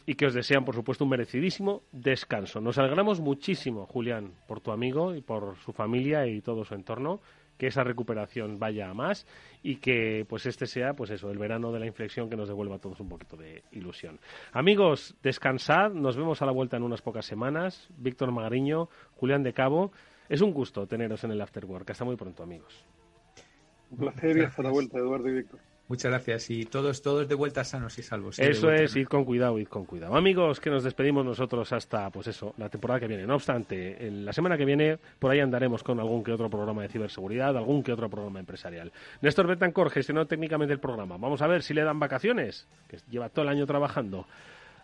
y que os desean, por supuesto, un merecidísimo descanso. Nos alegramos muchísimo, Julián, por tu amigo y por su familia y todo su entorno que esa recuperación vaya a más y que pues este sea pues eso el verano de la inflexión que nos devuelva a todos un poquito de ilusión. Amigos descansad. Nos vemos a la vuelta en unas pocas semanas. Víctor Magariño Julián de Cabo es un gusto teneros en el Afterwork hasta muy pronto amigos. Un placer y hasta la vuelta Eduardo y Víctor Muchas gracias y todos todos de vuelta sanos y salvos. Eso es, id con cuidado, id con cuidado. Amigos, que nos despedimos nosotros hasta, pues eso, la temporada que viene. No obstante, en la semana que viene por ahí andaremos con algún que otro programa de ciberseguridad, algún que otro programa empresarial. Néstor Betancor gestionó técnicamente el programa. Vamos a ver si le dan vacaciones, que lleva todo el año trabajando.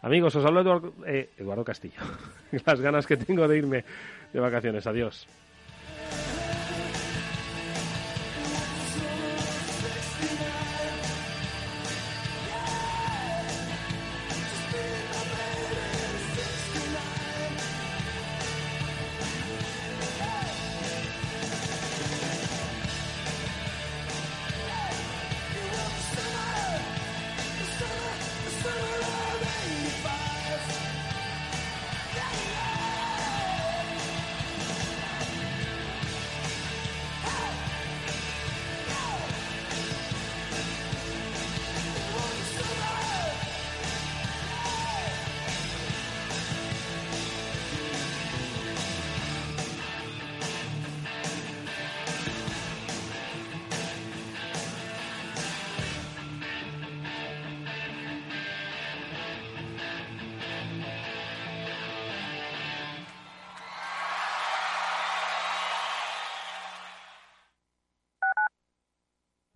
Amigos, os hablo Eduardo, eh, Eduardo Castillo. (laughs) Las ganas que tengo de irme de vacaciones. Adiós.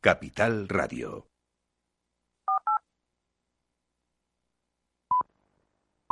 Capital Radio.